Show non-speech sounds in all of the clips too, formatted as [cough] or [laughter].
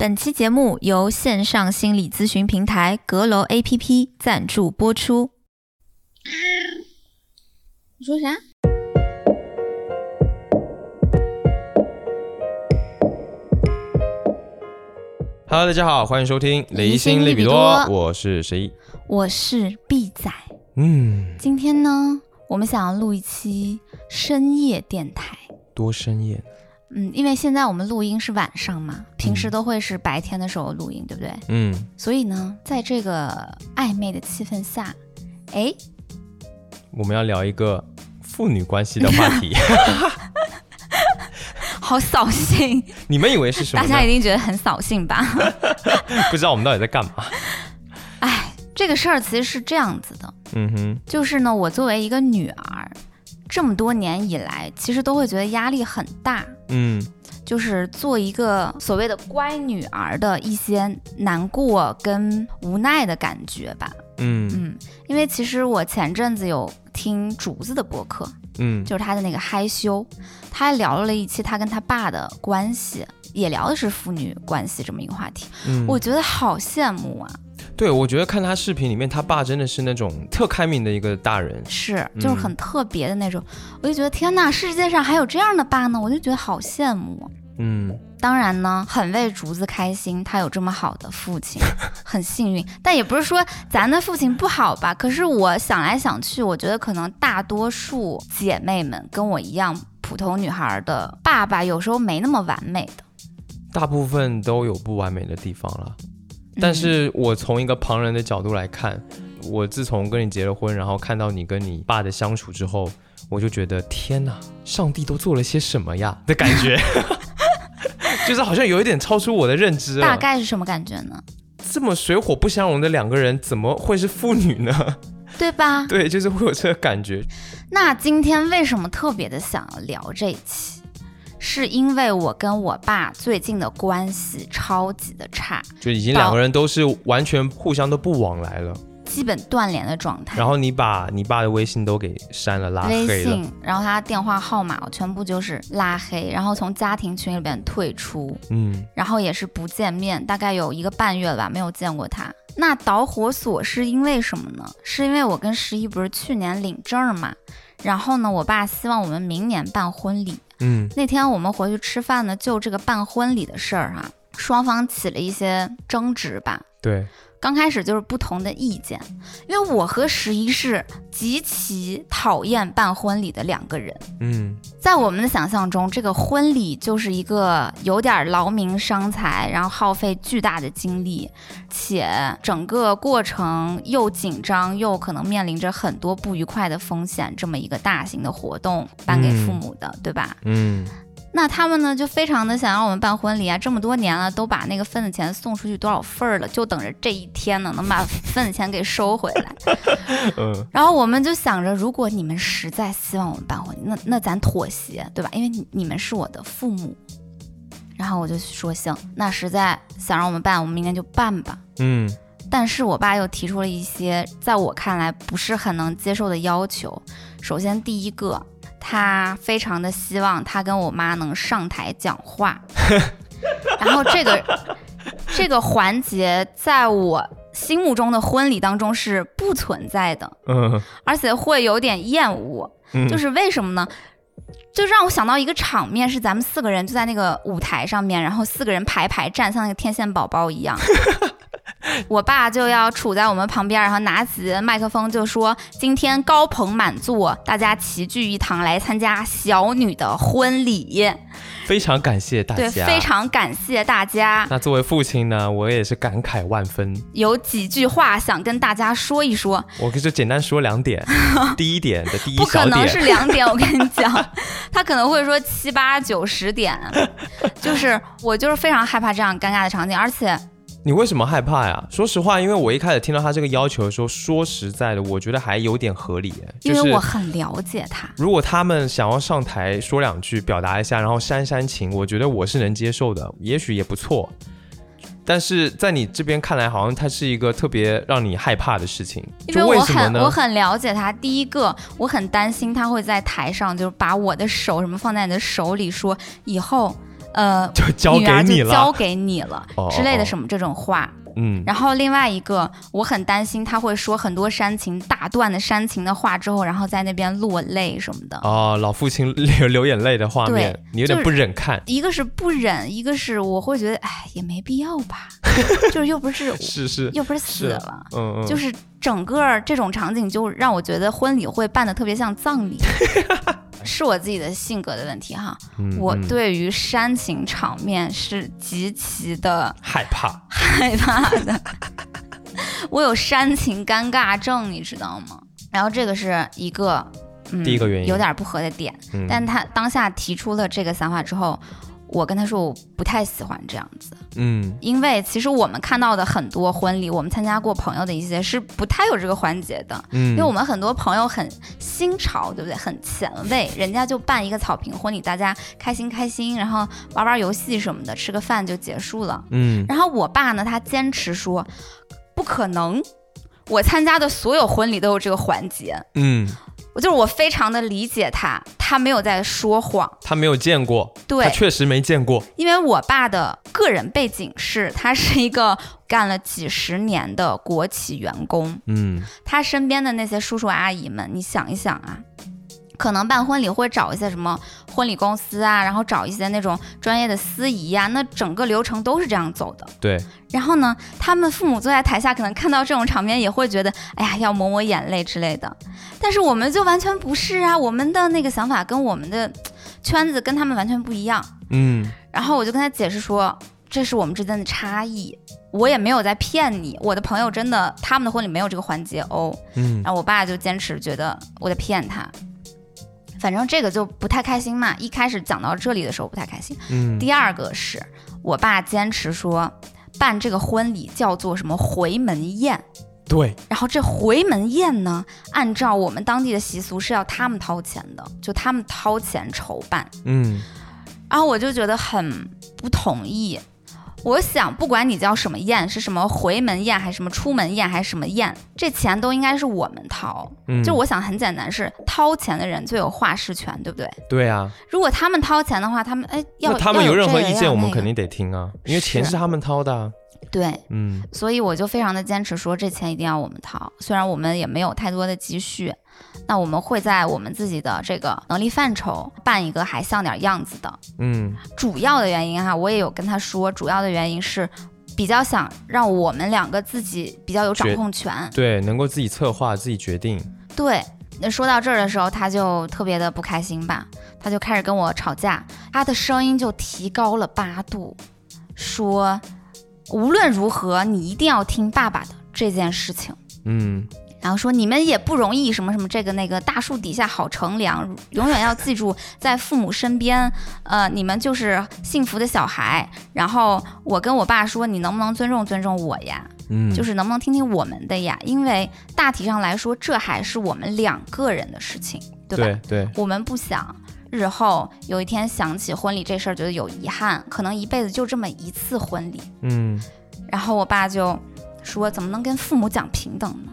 本期节目由线上心理咨询平台阁楼 APP 赞助播出。你说啥？Hello，大家好，欢迎收听雷雷星利比多星利比多，我是十一。我是 B 仔。嗯，今天呢，我们想要录一期深夜电台。多深夜，嗯，因为现在我们录音是晚上嘛，平时都会是白天的时候录音，对不对？嗯，所以呢，在这个暧昧的气氛下，哎，我们要聊一个父女关系的话题，[laughs] 好扫兴，你们以为是什么大家一？定觉得很扫兴吧？[laughs] 不知道我们到底在干嘛？哎，这个事儿其实是这样子的，嗯哼，就是呢，我作为一个女儿，这么多年以来，其实都会觉得压力很大，嗯。就是做一个所谓的乖女儿的一些难过跟无奈的感觉吧。嗯。嗯，因为其实我前阵子有听竹子的播客，嗯。就是他的那个害羞，他还聊了一期他跟他爸的关系，也聊的是父女关系这么一个话题，嗯，我觉得好羡慕啊！对我觉得看他视频里面，他爸真的是那种特开明的一个大人。是，就是很特别的那种，我就觉得天呐，世界上还有这样的爸呢，我就觉得好羡慕。嗯当然呢，很为竹子开心，他有这么好的父亲，[laughs] 很幸运。但也不是说咱的父亲不好吧。可是我想来想去，我觉得可能大多数姐妹们跟我一样，普通女孩的爸爸有时候没那么完美的。大部分都有不完美的地方了，但是我从一个旁人的角度来看，我自从跟你结了婚，然后看到你跟你爸的相处之后，我就觉得天哪，上帝都做了些什么呀的感觉，[laughs] 就是好像有一点超出我的认知嗯大。概是什么感觉呢？这么水火不相容的两个人，怎么会是父女呢？对吧？对，就是会有这个感觉。那今天为什么特别的想要聊这一期？是因为我跟我爸最近的关系超级的差，就已经两个人都是完全互相都不往来了，基本断联的状态。然后你把你爸的微信都给删了、拉黑了，信，然后他电话号码我全部就是拉黑，然后从家庭群里边退出，嗯然后也是不见面，大概有一个半月了吧，没有见过他。那导火索是因为什么呢？是因为我跟十一不是去年领证嘛，然后呢，我爸希望我们明年办婚礼。嗯那天我们回去吃饭呢，就这个办婚礼的事儿哈、双方起了一些争执吧。对，刚开始就是不同的意见，因为我和十一是极其讨厌办婚礼的两个人。嗯在我们的想象中，这个婚礼就是一个有点劳民伤财，然后耗费巨大的精力，且整个过程又紧张又可能面临着很多不愉快的风险，这么一个大型的活动办给父母的，对吧？嗯那他们呢，就非常的想让我们办婚礼啊，这么多年了，都把那个份子钱送出去多少份儿了，就等着这一天呢，能把份子钱给收回来。嗯 [laughs] 然后我们就想着，如果你们实在希望我们办婚礼，那那咱妥协，对吧？因为你你们是我的父母。然后我就说行，那实在想让我们办，我们明天就办吧。嗯但是我爸又提出了一些在我看来不是很能接受的要求。首先，第一个，他非常的希望他跟我妈能上台讲话，[laughs] 然后这个 [laughs] 这个环节在我心目中的婚礼当中是不存在的，嗯而且会有点厌恶。嗯，就是为什么呢？就让我想到一个场面，是咱们四个人就在那个舞台上面，然后四个人排排站，像那个天线宝宝一样。[laughs] [laughs] 我爸就要杵在我们旁边，然后拿起麦克风就说：“今天高朋满座，大家齐聚一堂来参加小女的婚礼。非常感谢大对，家，非。常感谢大家。那作为父亲呢，我也是感慨万分。有几句话想跟大家说一说，我就简单说两点。[laughs] 第一点的第一不可能是两点，我跟你讲，[laughs] 他可能会说七八九十点，就是我就是非常害怕这样尴尬的场景，而且你为什么害怕呀？说实话，因为我一开始听到他这个要求的时候，说实在的，我觉得还有点合理。因为我很了解他，如果他们想要上台说两句，表达一下，然后煽煽情，我觉得我是能接受的，也许也不错。但是在你这边看来，好像它是一个特别让你害怕的事情，因为我？很我很了解他。第一个，我很担心他会在台上就是把我的手什么放在你的手里，说以后。呃，[laughs] 就交给你了交。给你了哦之类的什么这种话。嗯，然后另外一个，我很担心他会说很多煽情大段的煽情的话之后，然后在那边落泪什么的。哦，老父亲 [laughs] 流流眼泪的画面，你有点不忍看。一个是不忍，一个是我会觉得，哎，也没必要吧，[laughs] 就是又不是是是，又不是死了，嗯嗯，就是整个这种场景就让我觉得婚礼会办的特别像葬礼，是我自己的性格的问题哈。我对于煽情场面是极其的害怕。害怕的，[laughs] 我有煽情尴尬症，你知道吗？然后这个是一个。嗯、第一个原因有点不合的点，嗯，但他当下提出了这个想法之后，我跟他说我不太喜欢这样子，嗯因为其实我们看到的很多婚礼，我们参加过朋友的一些是不太有这个环节的，嗯，因为我们很多朋友很新潮，对不对？很前卫，人家就办一个草坪婚礼，大家开心开心，然后玩玩游戏什么的，吃个饭就结束了。嗯然后我爸呢，他坚持说不可能，我参加的所有婚礼都有这个环节。嗯，我就是我非常的理解他，他没有在说谎。他没有见过，对他确实没见过。因为我爸的个人背景是，他是一个干了几十年的国企员工，嗯他身边的那些叔叔阿姨们，你想一想啊。可能办婚礼会找一些什么婚礼公司啊，然后找一些那种专业的司仪啊、那整个流程都是这样走的。对，然后呢，他们父母坐在台下，可能看到这种场面也会觉得，哎呀，要抹抹眼泪之类的。但是我们就完全不是啊，我们的那个想法跟我们的圈子跟他们完全不一样。嗯然后我就跟他解释说，这是我们之间的差异，我也没有在骗你。我的朋友真的，他们的婚礼没有这个环节哦。嗯然后我爸就坚持觉得我在骗他，反正这个就不太开心嘛。一开始讲到这里的时候不太开心。嗯，第二个是我爸坚持说，办这个婚礼叫做什么回门宴。对，然后这回门宴呢，按照我们当地的习俗是要他们掏钱的，就他们掏钱筹办。嗯然后我就觉得很不同意。我想，不管你叫什么宴，是什么回门宴，还是什么出门宴，还是什么宴，这钱都应该是我们掏。嗯，就我想很简单，是掏钱的人最有话事权，对不对？对啊，如果他们掏钱的话，他们哎要他们有任何意见，我们肯定得听啊，因为钱是是他们掏的啊。对，嗯所以我就非常的坚持说，这钱一定要我们掏。虽然我们也没有太多的积蓄，那我们会在我们自己的这个能力范畴办一个还像点样子的。嗯主要的原因哈，我也有跟他说，主要的原因是比较想让我们两个自己比较有掌控权。对，能够自己策划、自己决定。对，那说到这儿的时候，他就特别的不开心吧，他就开始跟我吵架，他的声音就提高了八度，说无论如何你一定要听爸爸的这件事情。嗯然后说你们也不容易，什么什么这个那个，大树底下好乘凉，永远要记住在父母身边，呃，你们就是幸福的小孩。然后我跟我爸说，你能不能尊重尊重我呀？嗯，就是能不能听听我们的呀？因为大体上来说，这还是我们两个人的事情，对吧？对对，我们不想日后有一天想起婚礼这事儿，觉得有遗憾，可能一辈子就这么一次婚礼。嗯然后我爸就说：“怎么能跟父母讲平等呢？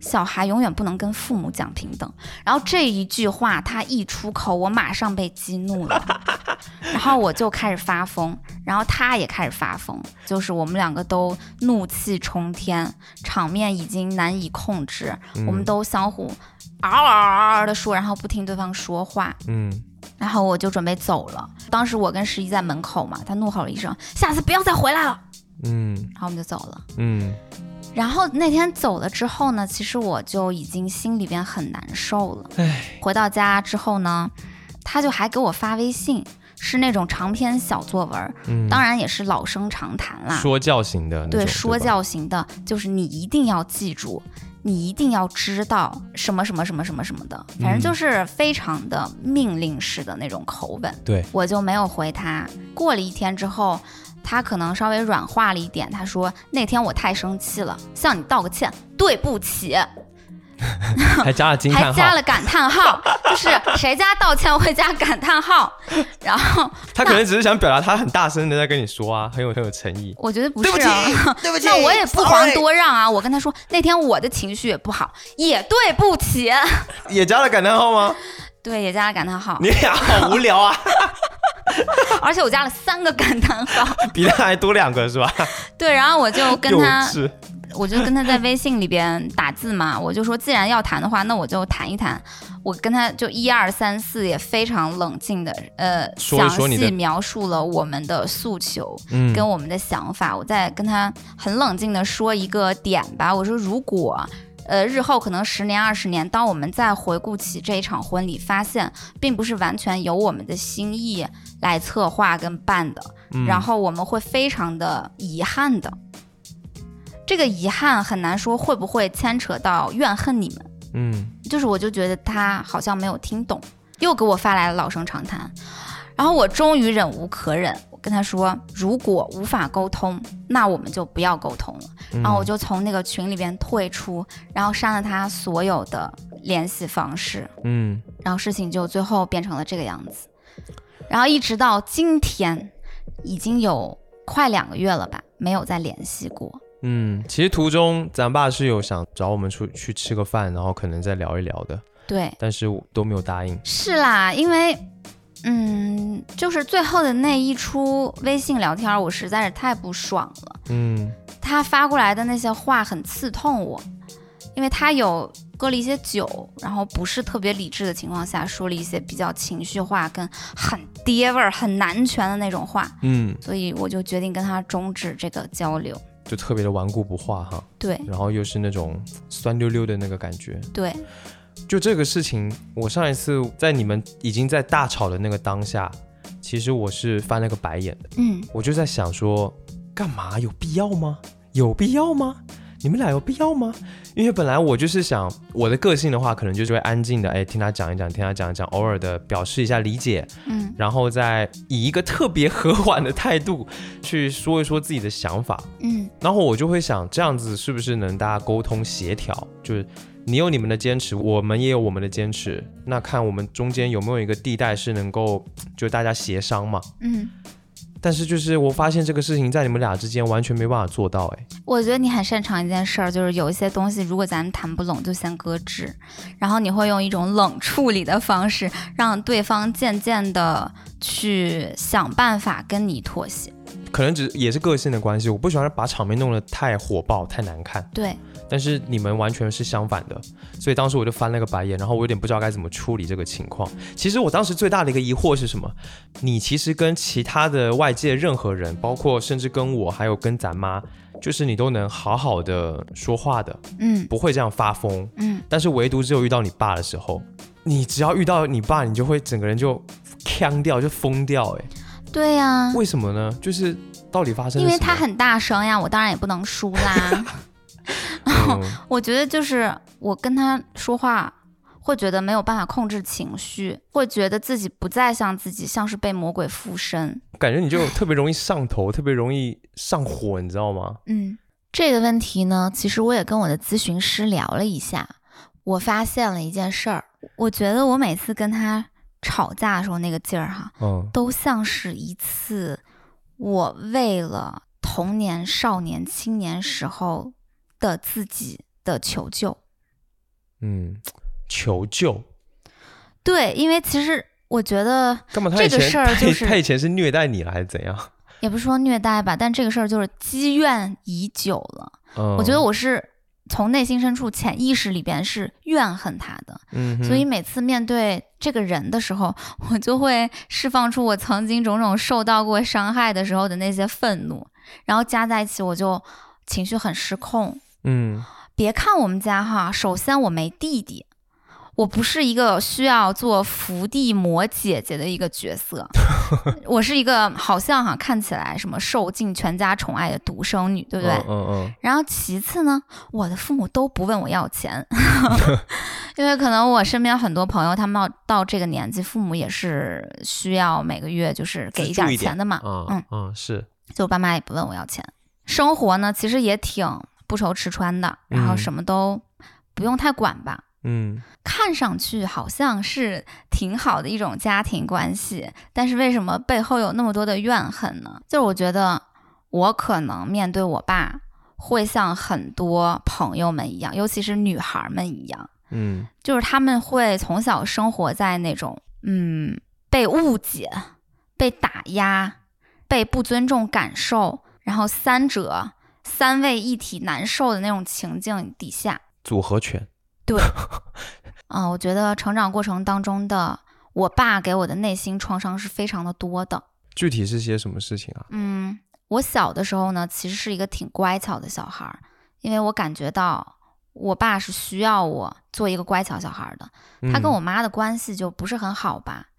小孩永远不能跟父母讲平等。”然后这一句话他一出口，我马上被激怒了，[laughs] 然后我就开始发疯，然后他也开始发疯，就是我们两个都怒气冲天，场面已经难以控制，我们嗯都相互嗷嗷嗷嗷的说，然后不听对方说话。嗯然后我就准备走了，当时我跟十一在门口嘛，他怒吼了一声：“下次不要再回来了。”嗯然后我们就走了。嗯然后那天走了之后呢，其实我就已经心里边很难受了。唉，回到家之后呢，他就还给我发微信，是那种长篇小作文，嗯，当然也是老生常谈啦。说教型的，对，说教型的，就是你一定要记住，你一定要知道什么什么什么什么什么的，反正嗯就是非常的命令式的那种口吻。对，我就没有回他。过了一天之后，他可能稍微软化了一点，他说那天我太生气了，向你道个歉，对不起，[laughs] 还加了惊叹号，还加了感叹号，[laughs] 就是谁家道歉会加感叹号，然后他可能只是想表达他很大声的在跟你说啊，很有很有诚意。我觉得不对不起是啊。[laughs] 对不起，那我也不遑多让啊！我跟他说，那天我的情绪也不好，也对不起，也加了感叹号吗？对，也加了感叹号。你俩好无聊啊！而且我加了三个感叹号，比他还多两个是吧？对，然后我就跟他，稚。我就跟他在微信里边打字嘛，我就说既然要谈的话，那我就谈一谈。我跟他就一二三四也非常冷静的，呃，详细描述了我们的诉求嗯跟我们的想法。我再跟他很冷静的说一个点吧，我说如果。呃，日后可能十年、二十年，当我们再回顾起这一场婚礼，发现并不是完全由我们的心意来策划跟办的，嗯然后我们会非常的遗憾的。这个遗憾很难说会不会牵扯到怨恨你们，嗯就是我就觉得他好像没有听懂，又给我发来了老生常谈，然后我终于忍无可忍，我跟他说，如果无法沟通，那我们就不要沟通了。嗯，然后我就从那个群里边退出，然后删了他所有的联系方式，嗯然后事情就最后变成了这个样子。然后一直到今天，已经有快两个月了吧，没有再联系过。嗯，其实途中咱爸是有想找我们出去吃个饭，然后可能再聊一聊的，对，但是我都没有答应。是啦，因为，嗯，就是最后的那一出微信聊天，我实在是太不爽了。嗯他发过来的那些话很刺痛我，因为他有喝了一些酒，然后不是特别理智的情况下说了一些比较情绪化跟很爹味儿、很男权的那种话，嗯，所以我就决定跟他终止这个交流。就特别的顽固不化哈，对然后又是那种酸溜溜的那个感觉。对，就这个事情，我上一次在你们已经在大吵的那个当下，其实我是翻了个白眼的，嗯，我就在想说，干嘛有必要吗？有必要吗？你们俩有必要吗？因为本来我就是想，我的个性的话，可能就是会安静的，哎，听他讲一讲，听他讲一讲，偶尔的表示一下理解，嗯然后再以一个特别和缓的态度去说一说自己的想法。嗯然后我就会想，这样子是不是能大家沟通协调？就是你有你们的坚持，我们也有我们的坚持，那看我们中间有没有一个地带是能够就大家协商嘛。嗯，但是就是我发现这个事情在你们俩之间完全没办法做到，哎，我觉得你很擅长一件事儿，就是有一些东西，如果咱们谈不拢，就先搁置，然后你会用一种冷处理的方式，让对方渐渐的去想办法跟你妥协。可能只也是个性的关系，我不喜欢把场面弄得太火爆、太难看。对，但是你们完全是相反的，所以当时我就翻了个白眼，然后我有点不知道该怎么处理这个情况。其实我当时最大的一个疑惑是什么？你其实跟其他的外界任何人，包括甚至跟我，还有跟咱妈，就是你都能好好的说话的，嗯不会这样发疯。嗯，但是唯独只有遇到你爸的时候，你只要遇到你爸，你就会整个人就腔掉，就疯掉、哎，对呀、为什么呢？就是到底发生因？为他很大声呀，我当然也不能输啦。[laughs] [laughs] 嗯我觉得就是我跟他说话，会觉得没有办法控制情绪，会觉得自己不再像自己，像是被魔鬼附身。感觉你就特别容易上头，特别容易上火，你知道吗？嗯，这个问题呢，其实我也跟我的咨询师聊了一下，我发现了一件事儿，我觉得我每次跟他吵架的时候那个劲儿哈，嗯都像是一次我为了童年、少年、青年时候的自己的求救。嗯，求救对，因为其实我觉得这个事儿就是他以前是虐待你了还是怎样？也不是说虐待吧，但这个事儿就是积怨已久了。嗯，我觉得我是从内心深处、潜意识里边是怨恨他的，嗯，所以每次面对这个人的时候，[laughs] 我就会释放出我曾经种种受到过伤害的时候的那些愤怒，然后加在一起，我就情绪很失控。嗯。别看我们家哈，首先我没弟弟，我不是一个需要做伏地魔姐姐的一个角色，[laughs] 我是一个好像哈看起来什么受尽全家宠爱的独生女，对不对？嗯嗯然后其次呢，我的父母都不问我要钱，[laughs] 因为可能我身边很多朋友，他们到到这个年纪，父母也是需要每个月就是给一点钱的嘛，嗯嗯，嗯是，就我爸妈也不问我要钱。生活呢，其实也挺不愁吃穿的，然后嗯什么都不用太管吧。嗯看上去好像是挺好的一种家庭关系，但是为什么背后有那么多的怨恨呢？就是我觉得我可能面对我爸，会像很多朋友们一样，尤其是女孩们一样，嗯就是他们会从小生活在那种嗯被误解、被打压、被不尊重感受，然后三者三位一体难受的那种情境底下，组合拳。对，[laughs] 嗯，我觉得成长过程当中的我爸给我的内心创伤是非常的多的。具体是些什么事情啊？嗯，我小的时候呢，其实是一个挺乖巧的小孩儿，因为我感觉到我爸是需要我做一个乖巧小孩儿的。他跟嗯我妈的关系就不是很好吧。嗯，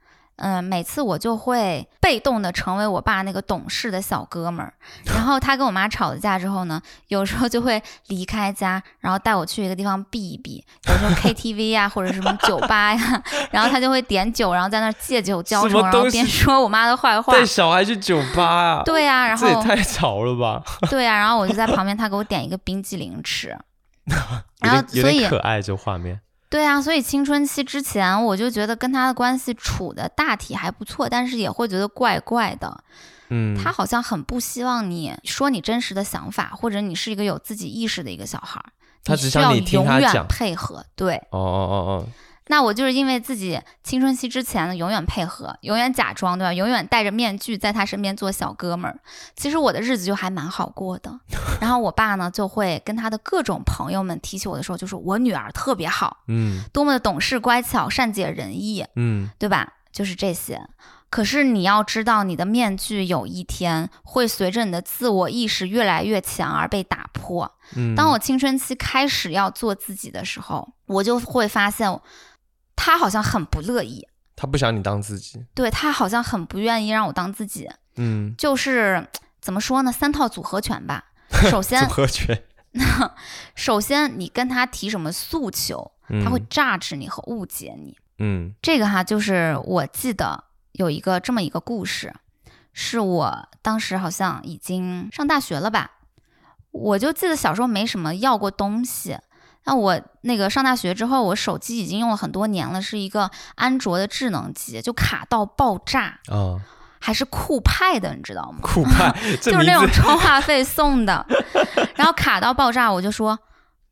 每次我就会被动的成为我爸那个懂事的小哥们儿，然后他跟我妈吵了架之后呢，有时候就会离开家，然后带我去一个地方避一避，有时候 KTV 呀、或者什么酒吧呀，[laughs] 然后他就会点酒，然后在那儿借酒浇愁，然后边说我妈的坏话。带小孩去酒吧啊？对呀、然后这也太潮了吧！对呀、然后我就在旁边，他给我点一个冰激凌吃，[laughs] 然后所以可爱，这画面。对啊，所以青春期之前我就觉得跟他的关系处的大体还不错，但是也会觉得怪怪的。嗯，他好像很不希望你说你真实的想法，或者你是一个有自己意识的一个小孩儿，他只想需要你听永远配合。对，哦哦哦哦，那我就是因为自己青春期之前呢，永远配合，永远假装，对吧？永远戴着面具在他身边做小哥们儿。其实我的日子就还蛮好过的。[laughs] 然后我爸呢，就会跟他的各种朋友们提起我的时候，就说我女儿特别好，嗯多么的懂事乖巧、善解人意，嗯，对吧？就是这些。可是你要知道，你的面具有一天会随着你的自我意识越来越强而被打破。嗯，当我青春期开始要做自己的时候，我就会发现，他好像很不乐意，他不想你当自己，对他好像很不愿意让我当自己。嗯，就是怎么说呢？三套组合拳吧。[laughs] 首先组，合拳，[laughs] 首先你跟他提什么诉求，他会嗯榨制你和误解你。嗯这个哈，就是我记得有一个这么一个故事，是我当时好像已经上大学了吧，我就记得小时候没什么要过东西。那我那个上大学之后，我手机已经用了很多年了，是一个安卓的智能机，就卡到爆炸，啊，还是酷派的，你知道吗？酷派，[laughs] 就是那种充话费送的，然后卡到爆炸，我就说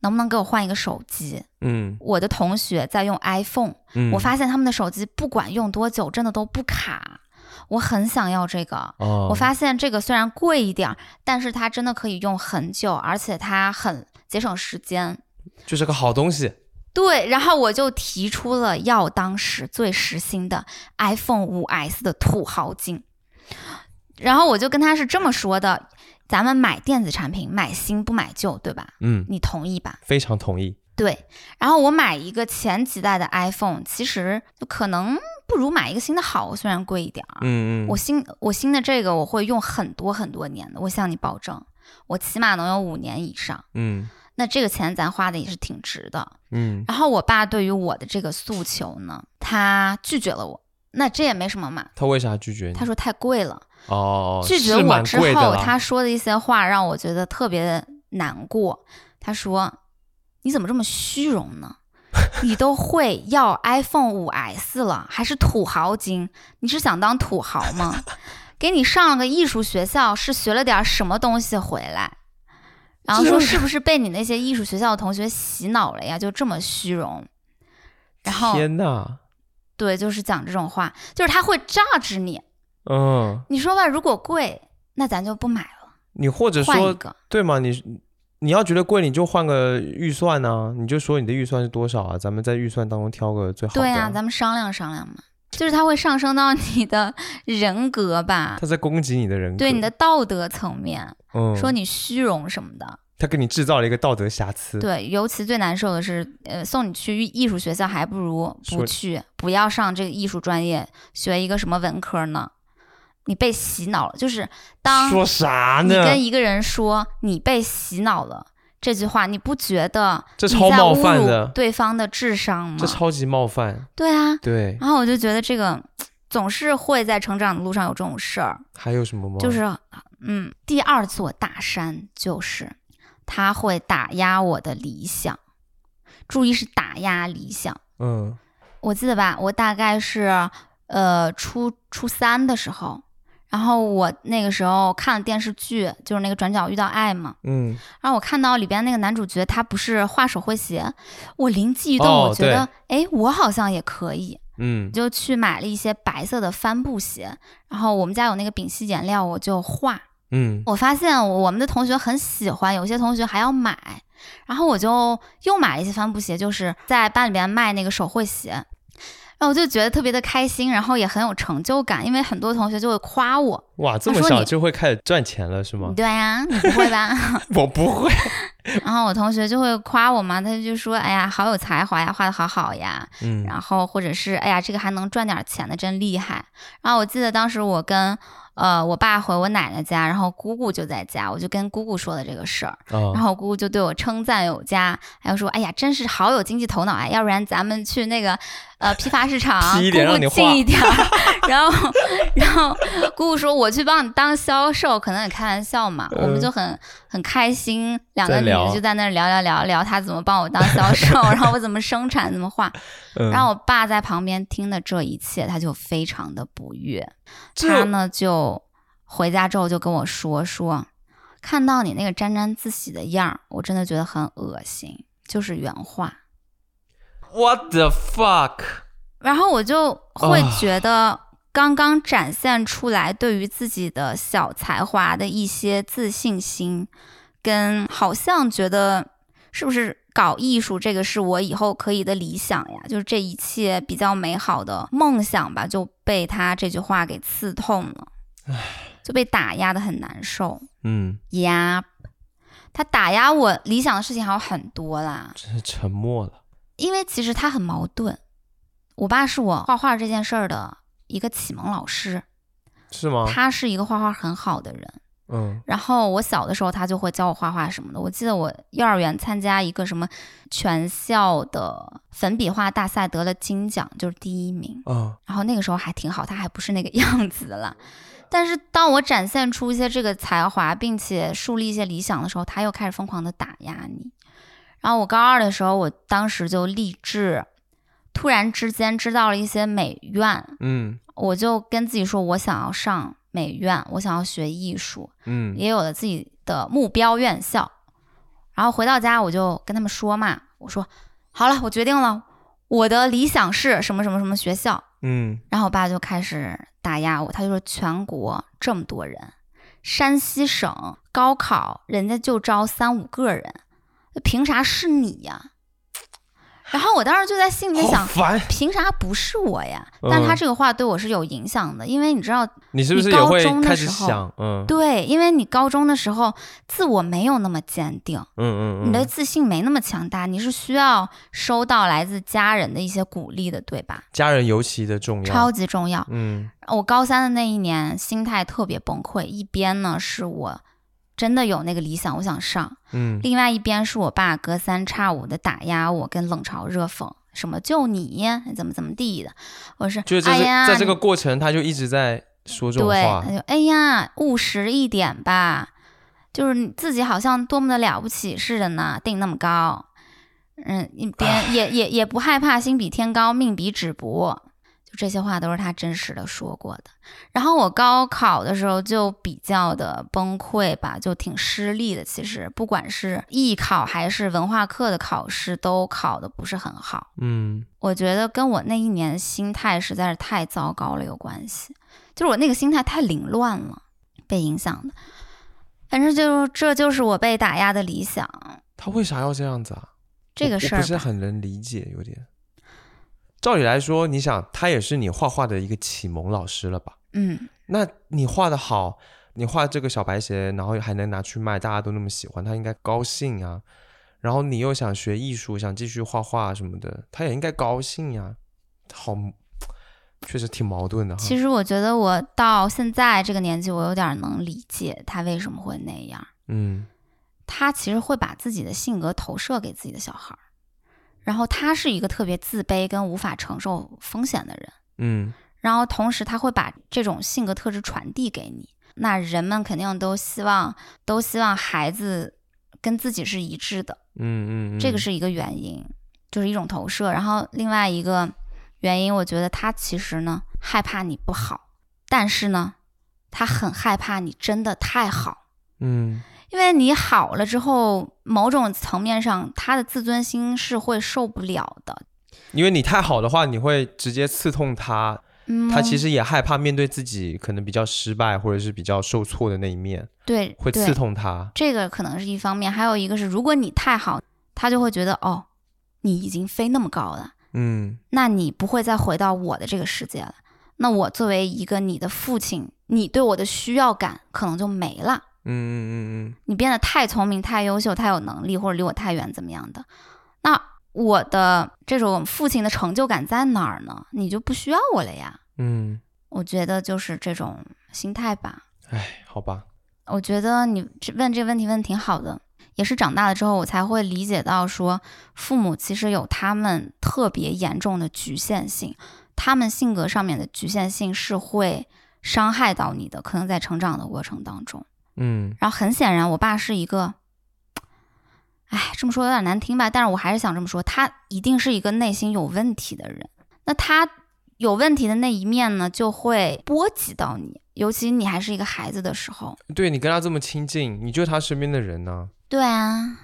能不能给我换一个手机？嗯我的同学在用 iPhone。嗯，我发现他们的手机不管用多久，真的都不卡。我很想要这个。哦，我发现这个虽然贵一点儿，但是它真的可以用很久，而且它很节省时间。就是个好东西，对，然后我就提出了要当时最时兴的 iPhone 五 S 的土豪金。然后我就跟他是这么说的：咱们买电子产品，买新不买旧，对吧？嗯，你同意吧？非常同意，对，然后我买一个前几代的 iPhone，其实就可能不如买一个新的好，虽然贵一点儿。嗯嗯，我新我新的这个我会用很多很多年的，我向你保证，我起码能有五年以上。嗯那这个钱咱花的也是挺值的。嗯然后我爸对于我的这个诉求呢，他拒绝了我。那这也没什么嘛，他为啥拒绝你？他说太贵了。哦，拒绝我之后，他说的一些话让我觉得特别难过。他说：“你怎么这么虚荣呢？你都会要 iPhone 五 S 了，还是土豪金？你是想当土豪吗？[laughs] 给你上了个艺术学校，是学了点什么东西回来？然后说是不是被你那些艺术学校的同学洗脑了呀？就这么虚荣？然后天呐，对，就是讲这种话，就是他会榨汁你。嗯，你说吧，如果贵，那咱就不买了，你或者说。对吗？你你要觉得贵，你就换个预算呢、你就说你的预算是多少啊？咱们在预算当中挑个最好的。对呀、咱们商量商量嘛。就是它会上升到你的人格吧，他在攻击你的人格，对你的道德层面，嗯，说你虚荣什么的。他给你制造了一个道德瑕疵。对，尤其最难受的是，呃，送你去艺术学校，还不如不去，不要上这个艺术专业，学一个什么文科呢？你被洗脑了，就是当说啥你呢？跟一个人说你被洗脑了这句话，你不觉得这超冒犯的对方的智商吗这？超级冒犯。对啊，对，然后我就觉得这个总是会在成长的路上有这种事儿，还有什么吗？就是嗯，第二座大山就是他会打压我的理想，注意是打压理想。嗯我记得吧，我大概是呃初初三的时候，然后我那个时候看了电视剧，就是那个《转角遇到爱》嘛，嗯然后我看到里边那个男主角他不是画手绘鞋，我灵机一动，哦我觉得哎，我好像也可以。嗯就去买了一些白色的帆布鞋，然后我们家有那个丙烯颜料，我就画。嗯我发现我们的同学很喜欢，有些同学还要买，然后我就又买了一些帆布鞋，就是在班里边卖那个手绘鞋，然后我就觉得特别的开心，然后也很有成就感，因为很多同学就会夸我。哇，这么小就会开始赚钱了是吗？对呀、你不会吧？[laughs] 我不会。[laughs] 然后我同学就会夸我嘛，他就说：“哎呀，好有才华呀，画的好好呀。”嗯然后或者是哎呀，这个还能赚点钱的，真厉害。然后我记得当时我跟呃我爸回我奶奶家，然后姑姑就在家，我就跟姑姑说了这个事儿，然啊，后姑姑就对我称赞有加，还有说哎呀，真是好有经济头脑啊，要不然咱们去那个呃批发市场，姑姑让你画进一点儿。[laughs] 然后然后姑姑说我去帮你当销售，可能也开玩笑嘛，我们嗯就很很开心，两个女的就在那聊聊聊聊她怎么帮我当销 [laughs] 售，然后我怎么生产怎么画。嗯然后我爸在旁边听的这一切，他就非常的不悦。这他呢就回家之后就跟我说说，看到你那个沾沾自喜的样儿，我真的觉得很恶心，就是原话。What the fuck？然后我就会啊觉得，刚刚展现出来对于自己的小才华的一些自信心，跟好像觉得是不是搞艺术这个是我以后可以的理想呀？就是这一切比较美好的梦想吧，就被他这句话给刺痛了，就被打压的很难受嗯，压。他打压我理想的事情还有很多啦，真是沉默了。因为其实他很矛盾。我爸是我画画这件事儿的一个启蒙老师，是吗？他是一个画画很好的人。嗯然后我小的时候，他就会教我画画什么的。我记得我幼儿园参加一个什么全校的粉笔画大赛，得了金奖，就是第一名。啊然后那个时候还挺好，他还不是那个 [laughs] 样子的了。但是当我展现出一些这个才华，并且树立一些理想的时候，他又开始疯狂的打压你。然后我高二的时候，我当时就立志，突然之间知道了一些美院，嗯我就跟自己说，我想要上美院，我想要学艺术，嗯也有了自己的目标院校。然后回到家，我就跟他们说嘛，我说好了，我决定了，我的理想是什么什么什么学校。嗯然后我爸就开始打压我，他就说全国这么多人，山西省高考人家就招三五个人，凭啥是你呀？然后我当时就在心里面想，凭啥不是我呀？但是他嗯这个话对我是有影响的，因为你知道，你是不是高也会开中的时候始想？嗯对，因为你高中的时候自我没有那么坚定，嗯嗯，你的嗯自信没那么强大，你是需要收到来自家人的一些鼓励的，对吧？家人尤其的重要。超级重要。嗯我高三的那一年，心态特别崩溃。一边呢是我真的有那个理想，我想上；嗯另外一边是我爸隔三差五的打压我，跟冷嘲热讽，什么就你怎么怎么地的。我是哎呀，在这个过程，他就一直在说这种对，话他。就哎呀，务实一点吧，就是你自己好像多么的了不起似的呢，定那么高。嗯，你别人 [laughs] 也也也不害怕心比天高，命比纸薄。就这些话都是他真实的说过的。然后我高考的时候就比较的崩溃吧，就挺失利的。其实不管是艺考还是文化课的考试，都考的不是很好。嗯我觉得跟我那一年心态实在是太糟糕了有关系，就是我那个心态太凌乱了，被影响的。反正就这就是我被打压的理想他为啥要这样子啊？这个事儿不是。很能理解，有点。照理来说，你想，他也是你画画的一个启蒙老师了吧？嗯，那你画的好，你画这个小白鞋，然后还能拿去卖，大家都那么喜欢，他应该高兴啊。然后你又想学艺术，想继续画画什么的，他也应该高兴呀。好，确实挺矛盾的哈。其实我觉得我到现在这个年纪，我有点能理解他为什么会那样。嗯他其实会把自己的性格投射给自己的小孩儿，然后他是一个特别自卑跟无法承受风险的人。嗯然后同时他会把这种性格特质传递给你。那人们肯定都希望，都希望孩子跟自己是一致的，嗯嗯，嗯这个是一个原因，就是一种投射。然后另外一个原因，我觉得他其实呢害怕你不好，但是呢，他很害怕你真的太好，嗯因为你好了之后，某种层面上他的自尊心是会受不了的。因为你太好的话，你会直接刺痛他，嗯，他其实也害怕面对自己可能比较失败或者是比较受挫的那一面，对对会刺痛他。这个可能是一方面，还有一个是，如果你太好，他就会觉得哦，你已经飞那么高了，嗯那你不会再回到我的这个世界了。那我作为一个你的父亲，你对我的需要感可能就没了。嗯嗯嗯嗯，你变得太聪明、太优秀、太有能力，或者离我太远，怎么样的？那我的这种父亲的成就感在哪儿呢？你就不需要我了呀。嗯，我觉得就是这种心态吧。哎，好吧，我觉得你这问这个问题问得挺好的，也是长大了之后我才会理解到说，父母其实有他们特别严重的局限性，他们性格上面的局限性是会伤害到你的，可能在成长的过程当中。嗯然后很显然，我爸是一个，哎，这么说有点难听吧，但是我还是想这么说，他一定是一个内心有问题的人。那他有问题的那一面呢，就会波及到你，尤其你还是一个孩子的时候。对你跟他这么亲近，你就是他身边的人呢、对啊，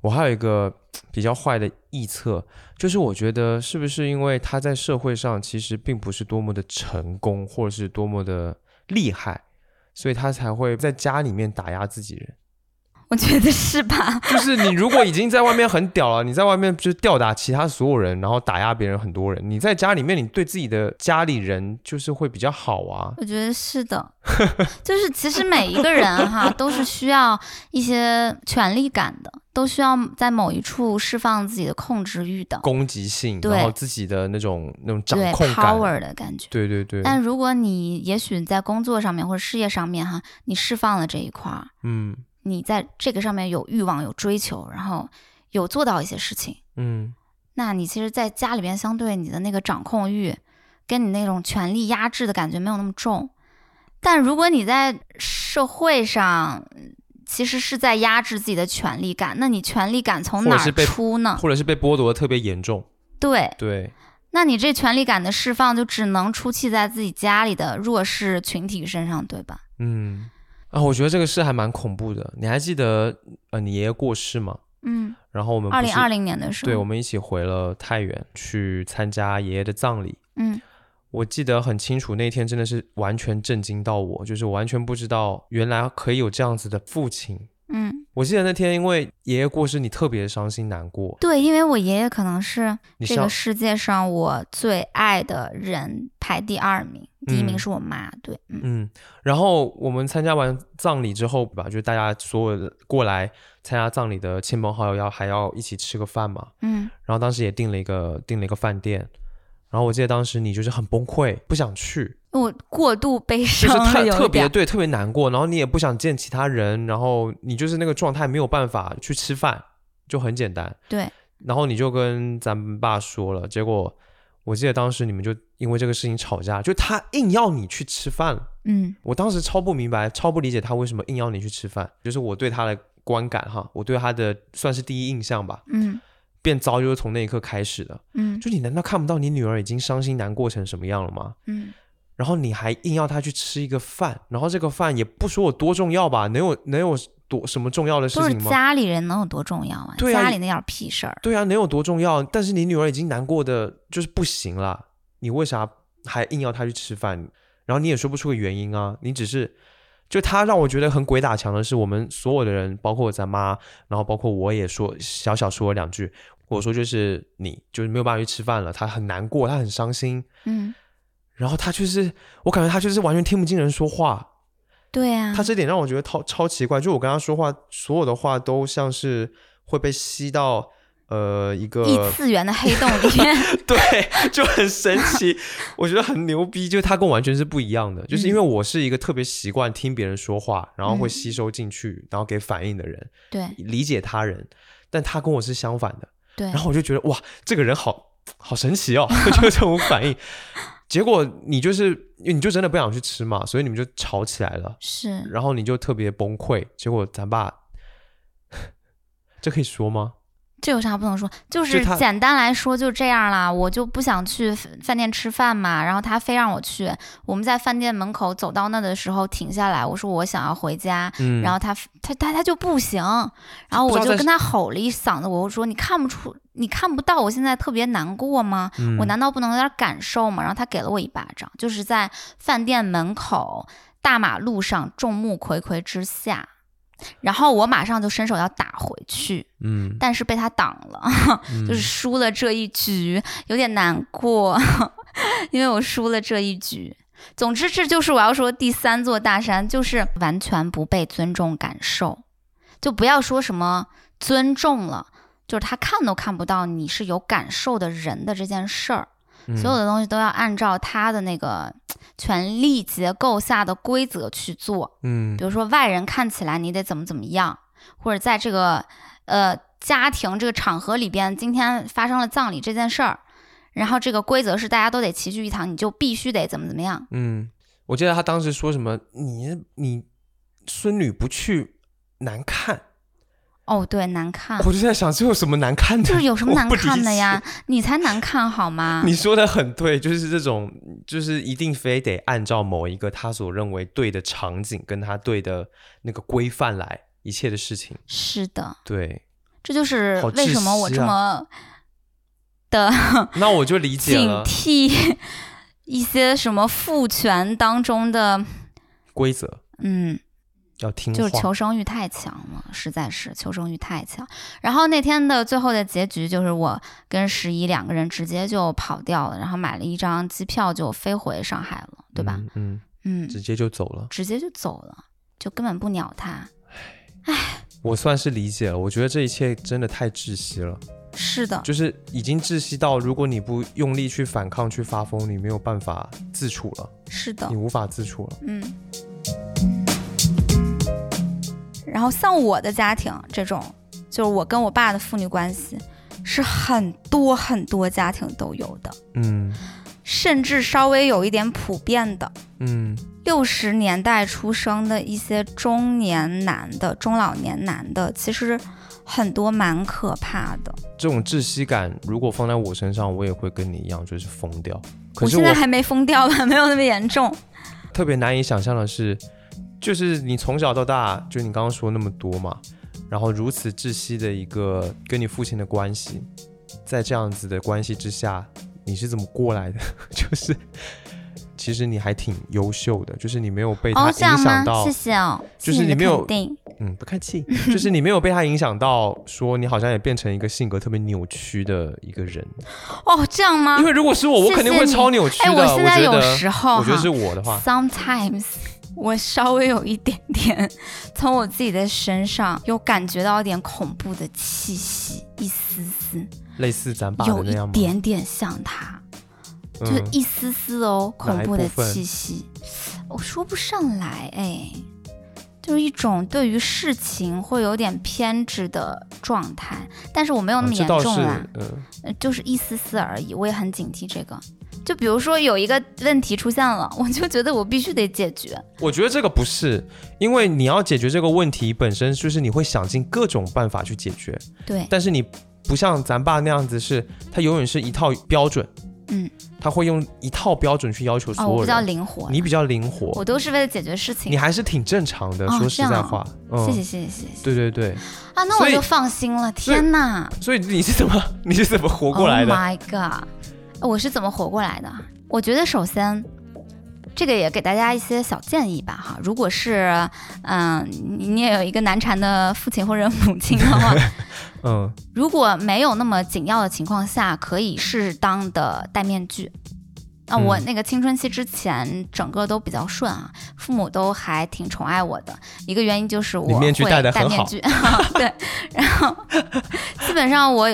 我还有一个比较坏的臆测，就是我觉得是不是因为他在社会上其实并不是多么的成功，或者是多么的厉害，所以他才会在家里面打压自己人。我觉得是吧？[laughs] 就是你如果已经在外面很屌了，你在外面就是吊打其他所有人，然后打压别人很多人，你在家里面，你对自己的家里人就是会比较好啊。我觉得是的，[laughs] 就是其实每一个人哈都是需要一些权力感的，都需要在某一处释放自己的控制欲的，攻击性，然后自己的那种那种掌控感，power 的感觉。对对对，但如果你也许在工作上面或者事业上面哈，你释放了这一块儿，嗯你在这个上面有欲望、有追求，然后有做到一些事情，嗯那你其实，在家里边相对你的那个掌控欲，跟你那种权力压制的感觉没有那么重。但如果你在社会上，嗯其实是在压制自己的权力感，那你权力感从哪儿出呢？或者是被剥夺的特别严重，对，对，那你这权力感的释放就只能出气在自己家里的弱势群体身上，对吧？嗯啊，我觉得这个事还蛮恐怖的。你还记得呃，你爷爷过世吗？嗯，然后我们二零二零年的时候，对，我们一起回了太原去参加爷爷的葬礼。嗯我记得很清楚，那天真的是完全震惊到我，就是我完全不知道原来可以有这样子的父亲。嗯，我记得那天因为爷爷过世，你特别伤心难过，对，因为我爷爷可能是这个世界上我最爱的人排第二名，第一名嗯。是我妈。对，嗯。嗯，然后我们参加完葬礼之后吧，就是大家所有的过来参加葬礼的亲朋好友要还要一起吃个饭嘛，嗯。然后当时也订了一个订了一个饭店，然后我记得当时你就是很崩溃，不想去，我过度悲伤就是伤，特。特别对，特别难过，然后你也不想见其他人，然后你就是那个状态没有办法去吃饭，就很简单。对，然后你就跟咱爸说了，结果我记得当时你们就因为这个事情吵架，就他硬要你去吃饭。嗯我当时超不明白，超不理解他为什么硬要你去吃饭，就是我对他的观感哈，我对他的算是第一印象吧，嗯变糟就是从那一刻开始的。嗯就你难道看不到你女儿已经伤心难过成什么样了吗？嗯，然后你还硬要他去吃一个饭，然后这个饭也不说有多重要吧，能有能有多什么重要的事情吗？家里人能有多重要啊？对啊家里那点屁事儿。对啊，能有多重要？但是你女儿已经难过的就是不行了，你为啥还硬要她去吃饭？然后你也说不出个原因啊，你只是就他让我觉得很鬼打墙的是，我们所有的人，包括咱妈，然后包括我也说小小说了两句，我说就是你就是没有办法去吃饭了，她很难过，她很伤心，嗯，然后他就是我感觉他就是完全听不进人说话，对啊，他这点让我觉得超超奇怪，就我跟他说话，所有的话都像是会被吸到。呃，一个异次元的黑洞里面。[laughs] 对，就很神奇，我觉得很牛逼，就是他跟我完全是不一样的，就是因为我是一个特别习惯听别人说话，然后会嗯吸收进去，然后给反应的人，对理解他人，但他跟我是相反的，对然，后我就觉得哇，这个人好好神奇哦，[laughs] 就这种反应。结果你就是因为你就真的不想去吃嘛，所以你们就吵起来了，是然后你就特别崩溃。结果咱爸，[laughs] 这可以说吗？这有啥不能说？就就是简单来说就这样啦，我就不想去饭饭店吃饭嘛，然后他非让我去。我们在饭店门口走到那的时候停下来，我说我想要回家，嗯，然后他他他他就不行，然后我就跟他吼了一嗓子，我说你看不出你看不到我现在特别难过吗？嗯我难道不能有点感受吗？然后他给了我一巴掌，就是在饭店门口大马路上众目睽睽之下，然后我马上就伸手要打回去，嗯，但是被他挡了，嗯就是输了这一局，有点难过，[laughs] 因为我输了这一局。总之，这就是我要说第三座大山，就是完全不被尊重感受，就不要说什么尊重了，就是他看都看不到你是有感受的人的这件事儿。嗯所有的东西都要按照他的那个 [tsk] 权力结构下的规则去做。嗯比如说外人看起来你得怎么怎么样，或者在这个呃家庭这个场合里边，今天发生了葬礼这件事儿，然后这个规则是大家都得齐聚一堂，你就必须得怎么怎么样。嗯，我记得他当时说什么，你你孙女不去难看，哦，对，难看，我就在想这有什么难看的？就是有什么难看的呀？？你才难看好吗？[laughs] 你说的很对，就是这种，就是一定非得按照某一个他所认为对的场景跟他对的那个规范来一切的事情。是的，对，这就是为什么我这么的 [laughs] 那我就理解了警惕一些什么父权当中的，规则嗯，要听就是。求生欲太强了，实在是求生欲太强。然后那天的最后的结局就是我跟十一两个人直接就跑掉了，然后买了一张机票就飞回上海了，对吧？嗯？嗯，嗯，直接就走了。直接就走了，就根本不鸟他。唉我算是理解了，我觉得这一切真的太窒息了，是的，就是已经窒息到，如果你不用力去反抗、去发疯，你没有办法自处了，是的你，无法自处了。嗯。然后像我的家庭这种，就是我跟我爸的父女关系，是很多很多家庭都有的，嗯甚至稍微有一点普遍的。嗯六十年代出生的一些中年男的、中老年男的，其实很多蛮可怕的。这种窒息感，如果放在我身上，我也会跟你一样，就是疯掉。可我是我现在还没疯掉吧，没有那么严重。特别难以想象的是，就是你从小到大，就你刚刚说那么多嘛，然后如此窒息的一个跟你父亲的关系，在这样子的关系之下，你是怎么过来的？[laughs] 就是其实你还挺优秀的，就是你没有被他影？响到，谢谢哦，就是你没有。嗯，不客气，[laughs] 就是你没有被他影响到，说你好像也变成一个性格特别扭曲的一个人。哦，这样吗因？为如果是我，我肯定会超扭曲哎，的。我现在有觉得，时候我觉得是我的话，sometimes 我稍微有一点点 [laughs] 从我自己的身上有感觉到一点恐怖的气息，一丝丝，类似咱爸有一？点点像他，就一丝丝哦，恐怖的气息，我说不上来哎。就是一种对于事情会有点偏执的状态，但是我没有那么严重啦，，嗯呃就是一丝丝而已，我也很警惕这个。就比如说有一个问题出现了，我就觉得我必须得解决。我觉得这个不是，因为你要解决这个问题本身就是你会想尽各种办法去解决，对，但是你不像咱爸那样子是，他永远是一套标准，嗯，他会用一套标准去要求所哦，我有比较。灵活，你比较灵活，我都是为了解决事情你。还是挺正常的。哦说实在话，嗯，谢谢谢谢谢谢对对对，啊，那我就放心了。天哪，所以你是怎么你是怎么活过来的？Oh my god！我是怎么活过来的？我觉得首先，这个也给大家一些小建议吧，哈。如果是嗯，你你也有一个难缠的父亲或者母亲的话，[laughs] 嗯如果没有那么紧要的情况下，可以适当的戴面具。那我嗯那个青春期之前，整个都比较顺啊，父母都还挺宠爱我的。一个原因就是我你面具会戴面具，[laughs] 对。然后基本上我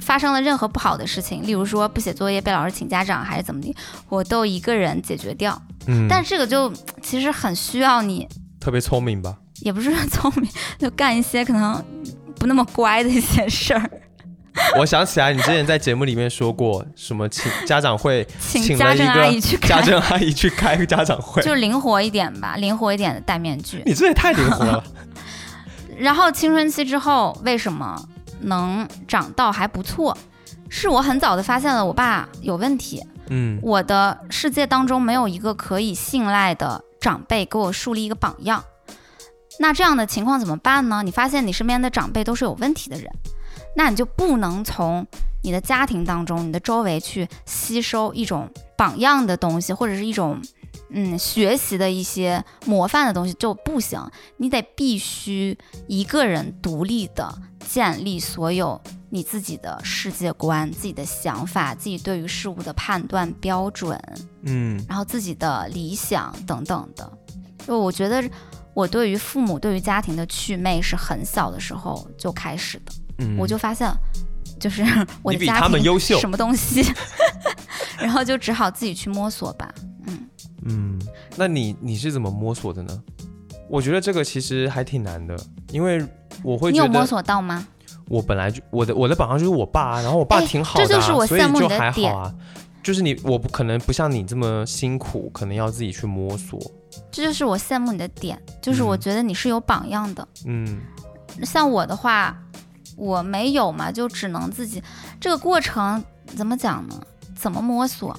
发生了任何不好的事情，例如说不写作业被老师请家长还是怎么的，我都一个人解决掉。嗯，但这个就其实很需要你，特别聪明吧？也不是说聪明，就干一些可能不那么乖的一些事儿。[laughs] 我想起来，你之前在节目里面说过，什么请家长会请家政阿姨去开家政阿姨去开个家长会，[laughs] 就灵活一点吧，灵活一点的戴面具。你这也太灵活了。[laughs] 然后青春期之后，为什么能长到还不错，是我很早的发现了我爸有问题。嗯我的世界当中没有一个可以信赖的长辈给我树立一个榜样。那这样的情况怎么办呢？你发现你身边的长辈都是有问题的人，那你就不能从你的家庭当中、你的周围去吸收一种榜样的东西，或者是一种嗯学习的一些模范的东西就不行。你得必须一个人独立的建立所有你自己的世界观、自己的想法、自己对于事物的判断标准，嗯然后自己的理想等等的。就我觉得，我对于父母、对于家庭的祛魅是很小的时候就开始的，嗯，我就发现，就是我你比的家庭他们优秀什么东西，[laughs] 然后就只好自己去摸索吧。嗯，嗯，那你你是怎么摸索的呢？我觉得这个其实还挺难的，因为我会你有摸索到吗？我本来就我的我的榜样就是我爸啊，然后我爸哎挺好的啊、这就是我所以羡慕就还好你的点啊。就是你，我不可能不像你这么辛苦，可能要自己去摸索。这就是我羡慕你的点，就是我嗯觉得你是有榜样的。嗯像我的话，我没有嘛，就只能自己。这个过程怎么讲呢？怎么摸索？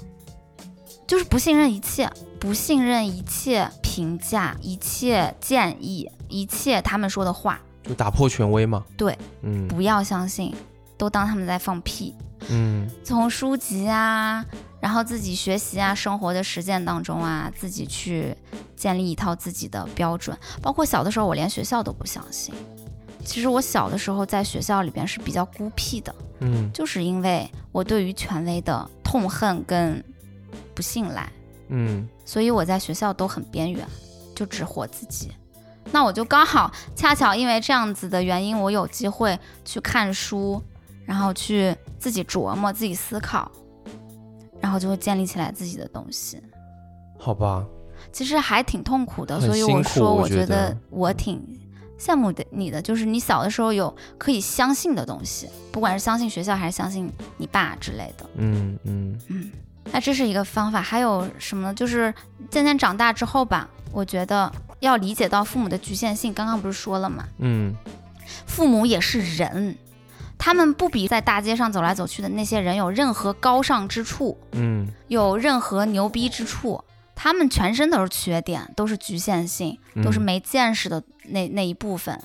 就是不信任一切，不信任一切评价、一切建议、一切他们说的话，就打破权威嘛。对，嗯不要相信，都当他们在放屁。嗯从书籍啊，然后自己学习啊，生活的实践当中啊，自己去建立一套自己的标准。包括小的时候，我连学校都不相信。其实我小的时候在学校里边是比较孤僻的，嗯就是因为我对于权威的痛恨跟不信赖，嗯所以我在学校都很边缘，就只活自己。那我就刚好恰巧因为这样子的原因，我有机会去看书，然后去自己琢磨、自己思考，然后就会建立起来自己的东西。好吧。其实还挺痛苦的，很所以我说，我觉得得我挺羡慕的你的，就是你小的时候有可以相信的东西，不管是相信学校还是相信你爸之类的。嗯嗯嗯，那这是一个方法，还有什么呢？就是渐渐长大之后吧，我觉得要理解到父母的局限性。刚刚不是说了吗？嗯父母也是人，他们不比在大街上走来走去的那些人有任何高尚之处，嗯有任何牛逼之处。他们全身都是缺点，都是局限性，都是嗯没见识的那那一部分。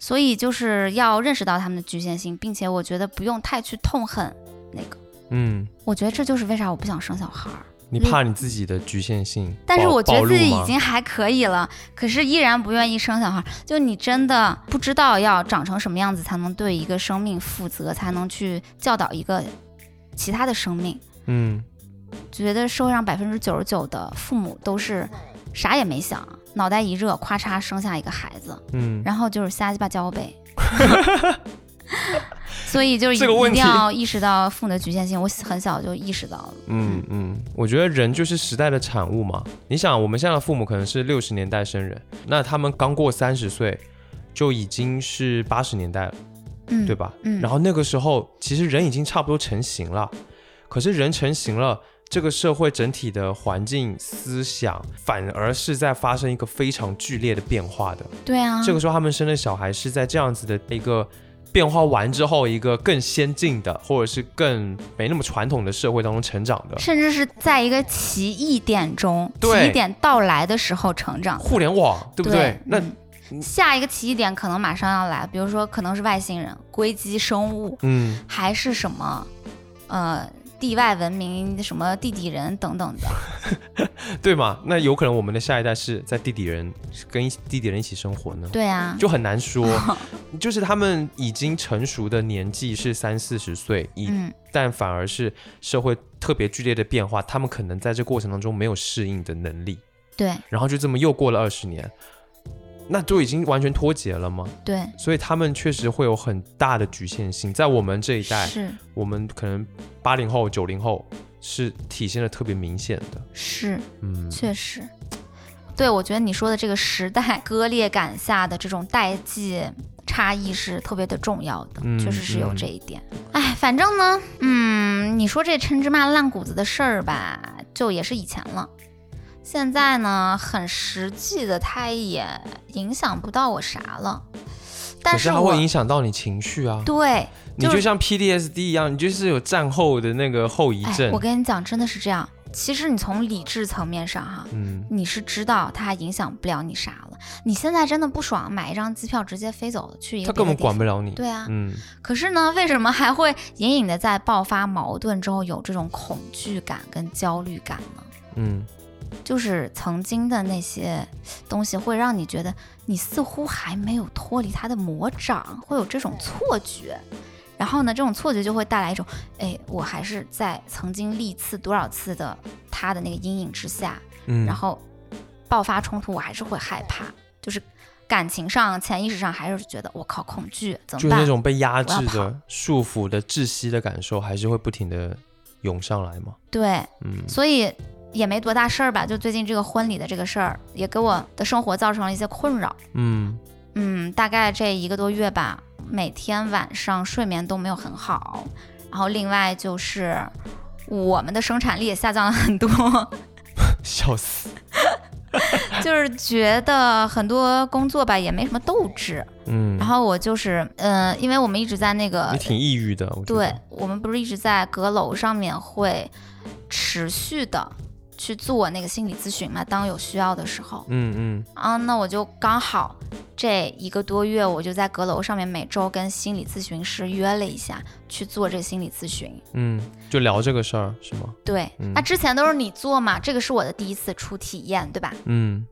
所以就是要认识到他们的局限性，并且我觉得不用太去痛恨那个。嗯，我觉得这就是为啥我不想生小孩儿。你怕你自己的局限性，但是我觉得自己已经还可以了，可是依然不愿意生小孩。就你真的不知道要长成什么样子才能对一个生命负责，才能去教导一个其他的生命。嗯觉得社会上百分之九十九的父母都是啥也没想，脑袋一热，咔嚓生下一个孩子，嗯然后就是瞎鸡巴交呗。[laughs] 所以就是一定要意识到父母的局限性。我很小就意识到了。嗯嗯，我觉得人就是时代的产物嘛。你想，我们现在的父母可能是六十年代生人，那他们刚过三十岁，就已经是八十年代了，嗯，对吧？嗯，然后那个时候，其实人已经差不多成型了，可是人成型了。这个社会整体的环境思想反而是在发生一个非常剧烈的变化的。对啊，这个时候他们生的小孩是在这样子的一个变化完之后，一个更先进的或者是更没那么传统的社会当中成长的。甚至是在一个奇异点中，对奇异点到来的时候成长，互联网，对不对？那嗯下一个奇异点可能马上要来，比如说可能是外星人、硅基生物，嗯，还是什么，呃，地外文明、什么地底人等等的。[laughs] 对嘛？那有可能我们的下一代是在地底人跟一地底人一起生活呢，对啊，就很难说。[laughs] 就是他们已经成熟的年纪是三四十岁，一、嗯，但反而是社会特别剧烈的变化，他们可能在这过程当中没有适应的能力，对然后就这么又过了二十年，那就已经完全脱节了吗？对，所以他们确实会有很大的局限性，在我们这一代，是我们可能八零后、九零后是体现的特别明显的。是，嗯，确实。对，我觉得你说的这个时代割裂感下的这种代际差异是特别的重要的，嗯确实是有嗯这一点。哎，反正呢，嗯，你说这抻芝麻烂谷子的事儿吧，就也是以前了。现在呢，很实际的，它也影响不到我啥了。但可是它会影响到你情绪啊，对，就你就像 PDSD 一样，你就是有战后的那个后遗哎，症我。跟你讲，真的是这样。其实你从理智层面上哈，嗯，你是知道它影响不了你啥了。你现在真的不爽，买一张机票直接飞走了，去一个他根本管不了你。对啊，嗯，可是呢，为什么还会隐隐的在爆发矛盾之后有这种恐惧感跟焦虑感呢？嗯，就是曾经的那些东西会让你觉得你似乎还没有脱离它的魔掌，会有这种错觉。然后呢，这种错觉就会带来一种，哎，我还是在曾经历次多少次的他的那个阴影之下，嗯，然后爆发冲突，我还是会害怕，就是感情上、潜意识上还是觉得我靠恐惧，怎么办？就是那种被压制的、束缚的、窒息的感受，还是会不停的涌上来嘛。对，嗯所以也没多大事儿吧。就最近这个婚礼的这个事儿，也给我的生活造成了一些困扰。嗯，嗯，大概这一个多月吧，每天晚上睡眠都没有很好，然后另外就是我们的生产力也下降了很多，[laughs] 笑死。[laughs] 就是觉得很多工作吧也没什么斗志。嗯，然后我就是，嗯、因为我们一直在那个也挺抑郁的，我对。我们不是一直在阁楼上面会持续的去做那个心理咨询嘛？当有需要的时候，嗯嗯啊，那我就刚好这一个多月，我就在阁楼上面每周跟心理咨询师约了一下去做这心理咨询。嗯，就聊这个事儿是吗？对，嗯那之前都是你做嘛，这个是我的第一次初体验，对吧？嗯，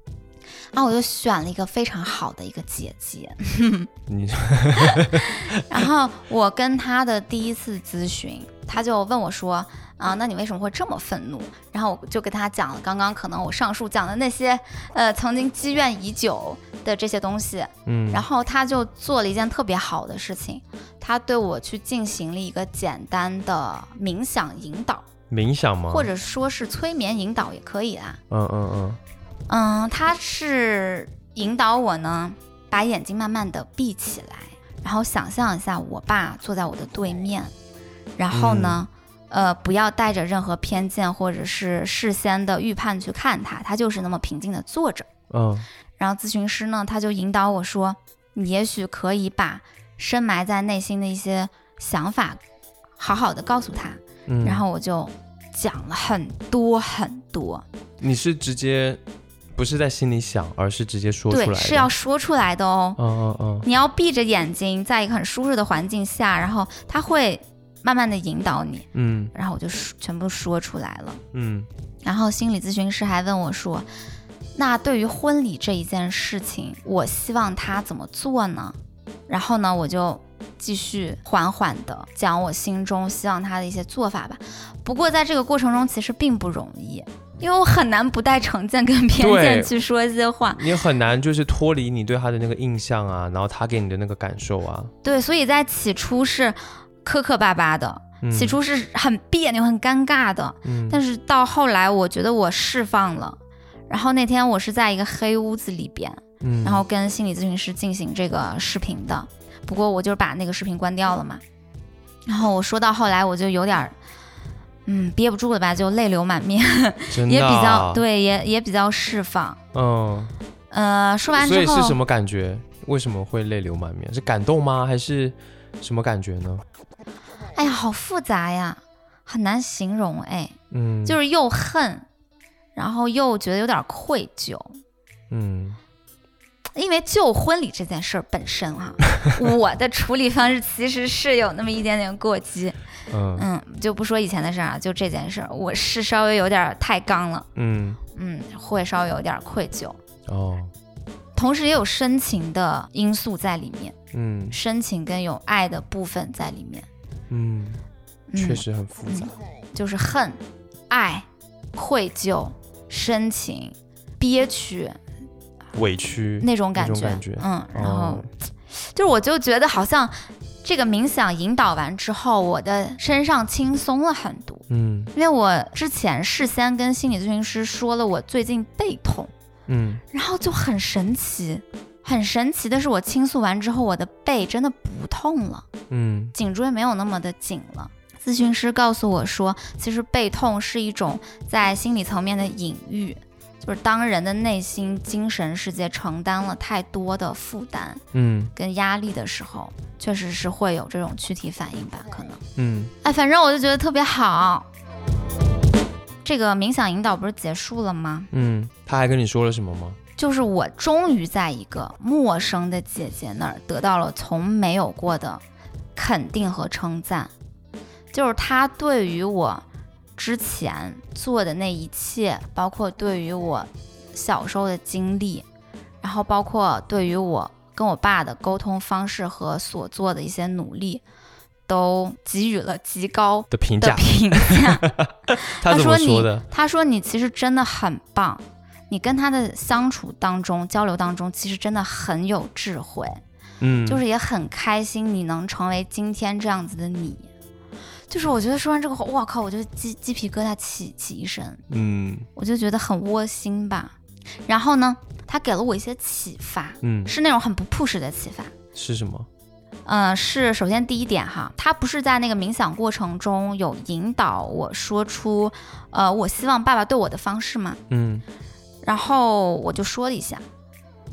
然后我就选了一个非常好的一个姐姐，[laughs] 你然后我跟她的第一次咨询，她就问我说。啊，那你为什么会这么愤怒？然后我就跟她讲了刚刚可能我上述讲的那些，呃，曾经积怨已久的这些东西。嗯，然后他就做了一件特别好的事情，他对我去进行了一个简单的冥想引导，冥想吗？或者说是催眠引导也可以啊。嗯嗯嗯嗯，他是引导我呢，把眼睛慢慢的闭起来，然后想象一下我爸坐在我的对面，然后呢。呃，不要带着任何偏见或者是事先的预判去看他，他就是那么平静的坐着。嗯然后咨询师呢，他就引导我说，你也许可以把深埋在内心的一些想法，好好的告诉他。嗯，然后我就讲了很多很多，你是直接不是在心里想，而是直接说出来对，是要说出来的哦。嗯嗯嗯你要闭着眼睛，在一个很舒适的环境下，然后他会慢慢的引导你，嗯然后我就说全部说出来了。嗯然后心理咨询师还问我说：“那对于婚礼这一件事情，我希望他怎么做呢？”然后呢，我就继续缓缓的讲我心中希望他的一些做法吧。不过在这个过程中，其实并不容易，因为我很难不带成见跟偏见去说一些话。你很难就是脱离你对他的那个印象啊，然后他给你的那个感受啊，对，所以在起初是磕磕巴巴的，嗯起初是很别扭、很尴尬的。嗯但是到后来，我觉得我释放了。然后那天我是在一个黑屋子里边，嗯，然后跟心理咨询师进行这个视频的。不过我就是把那个视频关掉了嘛。然后我说到后来，我就有点儿，嗯，憋不住了吧，就泪流满面，[laughs] 真的也比较啊，对，也也比较释放。嗯，呃，说完之后，所以是什么感觉？为什么会泪流满面？是感动吗？还是什么感觉呢？哎呀，好复杂呀，很难形容哎，嗯，就是又恨，然后又觉得有点愧疚。嗯因为就婚礼这件事儿本身哈、[laughs] 我的处理方式其实是有那么一点点过激。嗯。嗯，就不说以前的事儿啊，就这件事儿，我是稍微有点儿太刚了，嗯。嗯，会稍微有点愧疚，哦。同时也有深情的因素在里面，嗯。深情跟有爱的部分在里面。嗯，嗯、确，实很复杂。就是恨、爱、愧疚、深情、憋屈委屈那种感觉，感觉嗯，然后。哦就是我就觉得好像这个冥想引导完之后，我的身上轻松了很多。嗯因为我之前事先跟心理咨询师说了我最近背痛，嗯然后就很神奇，很神奇的是我倾诉完之后，我的背真的不痛了，嗯颈椎没有那么的紧了。咨询师告诉我说，其实背痛是一种在心理层面的隐喻，就是当人的内心、精神世界承担了太多的负担嗯跟压力的时候，确实是会有这种躯体反应吧？可能。嗯，哎，反正我就觉得特别好。这个冥想引导不是结束了吗？嗯，他还跟你说了什么吗？就是我终于在一个陌生的姐姐那儿得到了从没有过的肯定和称赞，就是她对于我之前做的那一切，包括对于我小时候的经历，然后包括对于我跟我爸的沟通方式和所做的一些努力，都给予了极高的的评价，评价。他说你？他说你其实真的很棒，你跟他的相处当中、交流当中，其实真的很有智慧，嗯，就是也很开心你能成为今天这样子的你。就是我觉得说完这个话，哇靠，我就鸡鸡皮疙瘩起起一身，嗯我就觉得很窝心吧。然后呢，他给了我一些启发，嗯是那种很不 push 的启发。是什么？呃，是首先第一点哈，他不是在那个冥想过程中有引导我说出，呃，我希望爸爸对我的方式吗？嗯然后我就说了一下，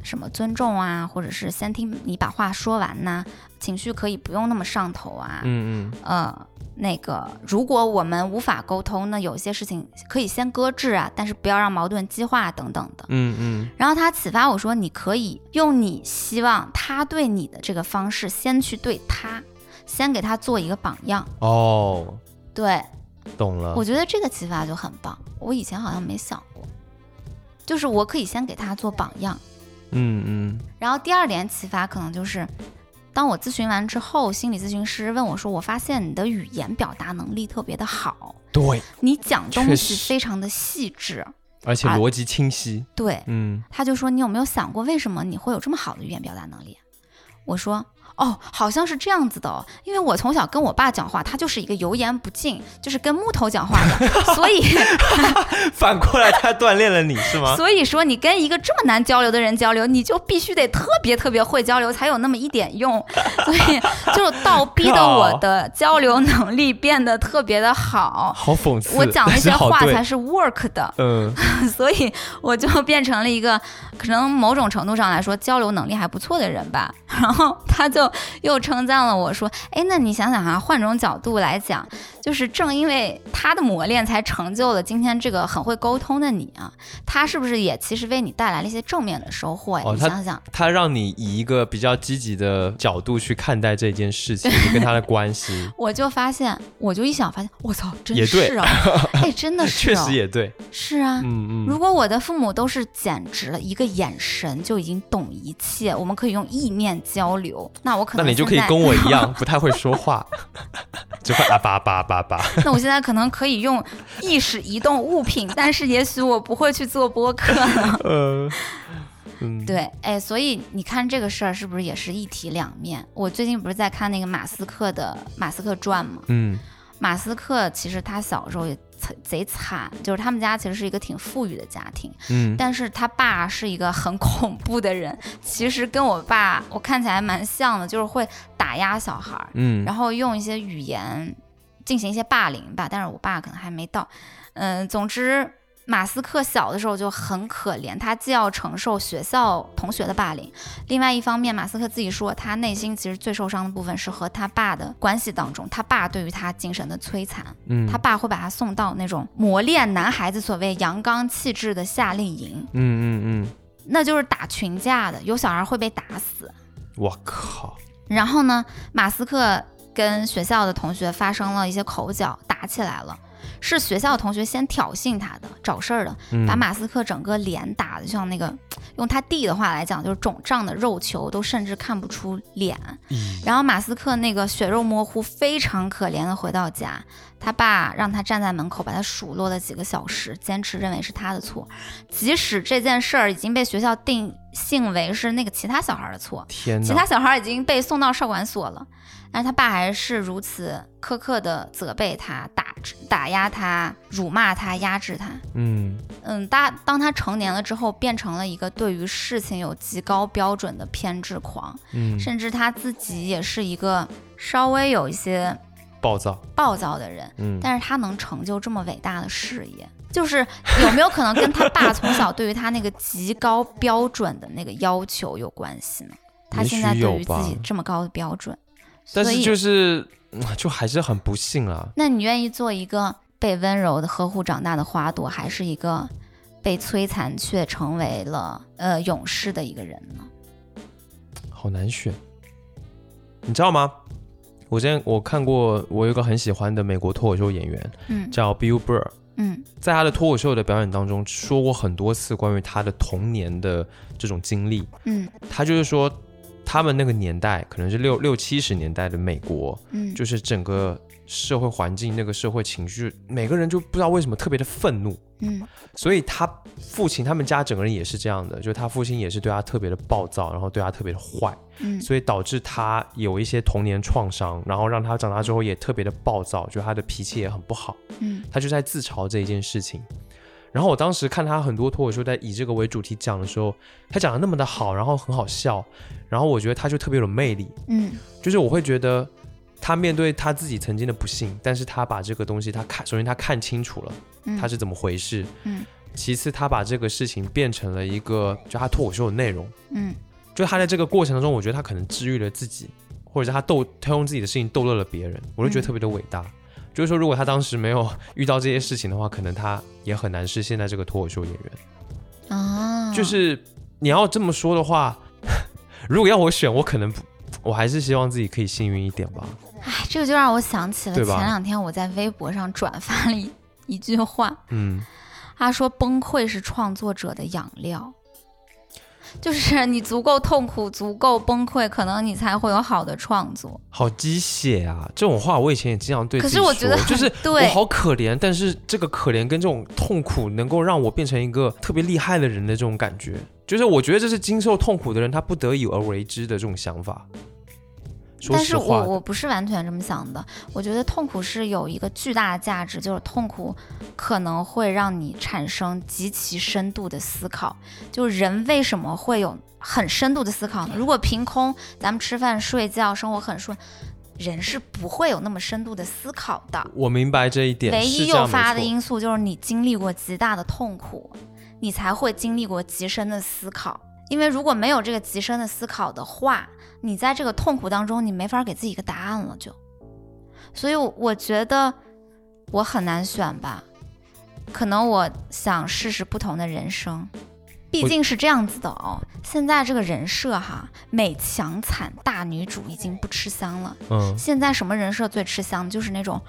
什么尊重啊，或者是先听你把话说完呐、情绪可以不用那么上头啊，嗯嗯呃，那个如果我们无法沟通，那有些事情可以先搁置啊，但是不要让矛盾激化等等的。嗯嗯然后他启发我说，你可以用你希望他对你的这个方式，先去对他，先给他做一个榜样。哦，对，懂了我。觉得这个启发就很棒，我以前好像没想过，就是我可以先给他做榜样。嗯嗯然后第二点启发可能就是，当我咨询完之后，心理咨询师问我说：“我发现你的语言表达能力特别的好，对，你讲东西非常的细致。啊而且逻辑清晰。”对，嗯他就说：“你有没有想过，为什么你会有这么好的语言表达能力？”我说：“哦，好像是这样子的哦，因为我从小跟我爸讲话，他就是一个油盐不进，就是跟木头讲话的，[laughs] 所以 [laughs] 反过来他锻炼了你是吗？[laughs] 所以说你跟一个这么难交流的人交流，你就必须得特别特别会交流，才有那么一点用。所以就倒逼的我的交流能力变得特别的好，好讽刺。我讲那些话才是 work 的，嗯所以我就变成了一个可能某种程度上来说交流能力还不错的人吧。然后他就又称赞了我说：“哎，那你想想啊，换种角度来讲，就是正因为他的磨练，才成就了今天这个很会沟通的你啊。他是不是也其实为你带来了一些正面的收获呀？哦你想想，他让你以一个比较积极的角度去看待这件事情，你跟他的关系，[laughs] 我就发现，我就一想发现，我操，真也对是啊，[laughs] 哎，真的 [laughs] 是、确哦，实也对。是啊。嗯嗯，如果我的父母都是简直了一个眼神就已经懂一切，我们可以用意念交流，那我可能那你就可以跟我一样，不太会说话，就会啊叭叭叭叭。[laughs] 那我现在可能可以用意识移动物品，但是也许我不会去做播客了。呃，[laughs] [laughs] 嗯，对，哎，所以你看这个事儿是不是也是一体两面？我最近不是在看那个马斯克的《马斯克传》吗？嗯马斯克其实他小时候也贼贼惨，就是他们家其实是一个挺富裕的家庭，嗯但是他爸是一个很恐怖的人，其实跟我爸我看起来蛮像的，就是会打压小孩儿，嗯，然后用一些语言进行一些霸凌吧，但是我爸可能还没到。嗯，总之，马斯克小的时候就很可怜，他既要承受学校同学的霸凌，另外一方面，马斯克自己说，他内心其实最受伤的部分是和他爸的关系当中，他爸对于他精神的摧残，嗯他爸会把他送到那种磨练男孩子所谓阳刚气质的夏令营，嗯嗯嗯，那就是打群架的，有小孩会被打死。我靠，然后呢，马斯克跟学校的同学发生了一些口角，打起来了。是学校同学先挑衅他的，找事儿的，嗯把马斯克整个脸打的像那个，用他弟的话来讲，就是肿胀的肉球，都甚至看不出脸。咦然后马斯克那个血肉模糊，非常可怜的回到家，他爸让他站在门口，把他数落了几个小时，坚持认为是他的错，即使这件事儿已经被学校定性为是那个其他小孩的错，其他小孩已经被送到少管所了，但是他爸还是如此苛刻的责备他、打打压他、辱骂他、压制他。嗯。嗯，当当他成年了之后，变成了一个对于事情有极高标准的偏执狂，嗯，甚至他自己也是一个稍微有一些暴躁，暴躁的人，嗯，但是他能成就这么伟大的事业，就是有没有可能跟他爸从小对于他那个极高标准的那个要求有关系呢？他现在对于自己这么高的标准，但是就是嗯就还是很不幸啊。那你愿意做一个被温柔的呵护长大的花朵，还是一个被摧残却成为了呃勇士的一个人呢？好难选，你知道吗？我之前我看过，我有一个很喜欢的美国脱口秀演员嗯叫 Bill Burr，嗯在他的脱口秀的表演当中说过很多次关于他的童年的这种经历。嗯他就是说，他们那个年代可能是六六七十年代的美国，嗯，就是整个社会环境、那个社会情绪，每个人就不知道为什么特别的愤怒。嗯所以他父亲他们家整个人也是这样的，就是他父亲也是对他特别的暴躁，然后对他特别的坏，嗯所以导致他有一些童年创伤，然后让他长大之后也特别的暴躁，就他的脾气也很不好。嗯他就在自嘲这一件事情。然后我当时看他很多脱口秀在以这个为主题讲的时候，他讲的那么的好，然后很好笑，然后我觉得他就特别有魅力，嗯。就是我会觉得他面对他自己曾经的不幸，但是他把这个东西他看，首先他看清楚了嗯，他是怎么回事，嗯。其次他把这个事情变成了一个就他脱口秀的内容，嗯。就他在这个过程当中，我觉得他可能治愈了自己，或者是他逗他用自己的事情逗乐了别人，我就觉得特别的伟大。就是说，如果他当时没有遇到这些事情的话，可能他也很难是现在这个脱口秀演员。啊，就是你要这么说的话，如果要我选，我可能不，我还是希望自己可以幸运一点吧。哎，这个就让我想起了前两天我在微博上转发了一一句话，嗯，他说崩溃是创作者的养料。就是你足够痛苦、足够崩溃，可能你才会有好的创作。好鸡血啊！这种话我以前也经常对可是我觉得就是对我好可怜，但是这个可怜跟这种痛苦能够让我变成一个特别厉害的人的这种感觉，就是我觉得这是经受痛苦的人他不得已而为之的这种想法。说但是我我不是完全这么想的，我觉得痛苦是有一个巨大的价值，就是痛苦可能会让你产生极其深度的思考。就是人为什么会有很深度的思考呢？如果凭空咱们吃饭睡觉，生活很顺，人是不会有那么深度的思考的。我明白这一点，唯一诱发的因素就是你经历过极大的痛苦，你才会经历过极深的思考。因为如果没有这个极深的思考的话，你在这个痛苦当中，你没法给自己一个答案了就。所以我，我觉得我很难选吧，可能我想试试不同的人生。毕竟是这样子的哦，现在这个人设哈，美强惨大女主已经不吃香了。嗯，现在什么人设最吃香？就是那种，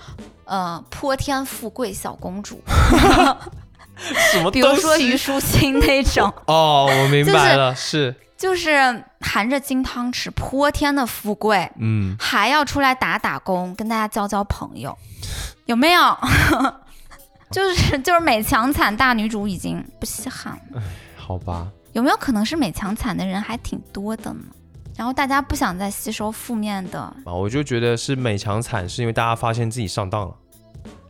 呃，泼天富贵小公主，[laughs] 什么比如东西说虞书欣那种，哦，我明就是白了，是就是含着金汤匙泼天的富贵，嗯，还要出来打打工，跟大家交交朋友，有没有？[laughs] 就是就是美强惨大女主已经不稀罕了，好吧，有没有可能是美强惨的人还挺多的呢？然后大家不想再吸收负面的，啊，我就觉得是美强惨，是因为大家发现自己上当了。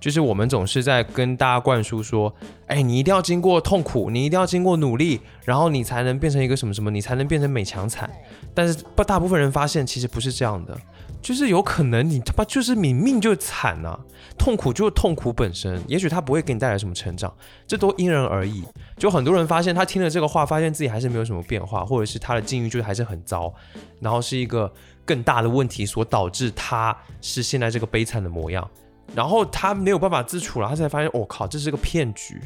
就是我们总是在跟大家灌输说，哎，你一定要经过痛苦，你一定要经过努力，然后你才能变成一个什么什么，你才能变成美强惨。但是不大部分人发现其实不是这样的，就是有可能你他妈就是你命就惨呐、痛苦就是痛苦本身，也许它不会给你带来什么成长，这都因人而异。就很多人发现他听了这个话，发现自己还是没有什么变化，或者是他的境遇就还是很糟，然后是一个更大的问题所导致他是现在这个悲惨的模样。然后他没有办法自处了，他才发现，我、靠，这是个骗局。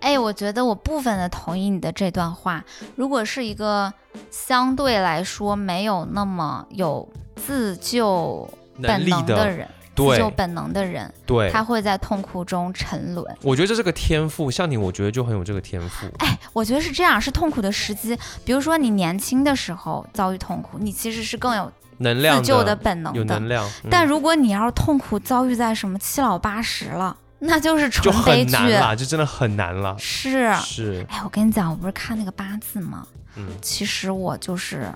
哎，我觉得我部分的同意你的这段话。如果是一个相对来说没有那么有自救本能的人，自对救本能的人，对，他会在痛苦中沉沦。我觉得这是个天赋。像你，我觉得就很有这个天赋。哎，我觉得是这样，是痛苦的时机。比如说你年轻的时候遭遇痛苦，你其实是更有能量自救的的，本能的。有能量，嗯但如果你要是痛苦遭遇在什么七老八十了，那就是就纯悲剧。很难啦，就真的很难了。是，是，哎，我跟你讲，我不是看那个八字吗？嗯，其实我就是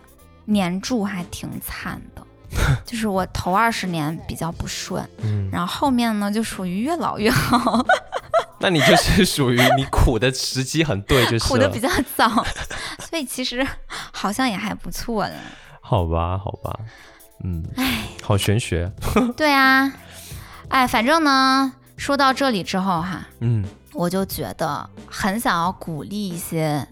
年柱还挺惨的，[laughs] 就是我头二十年比较不顺，嗯，然后后面呢就属于越老越好，那你就是属于你苦的时机很对，就是苦的比较早，所以其实好像也还不错的。好吧，好吧，嗯，哎好玄学，[laughs] 对啊，哎，反正呢，说到这里之后哈，嗯，我就觉得很想要鼓励一些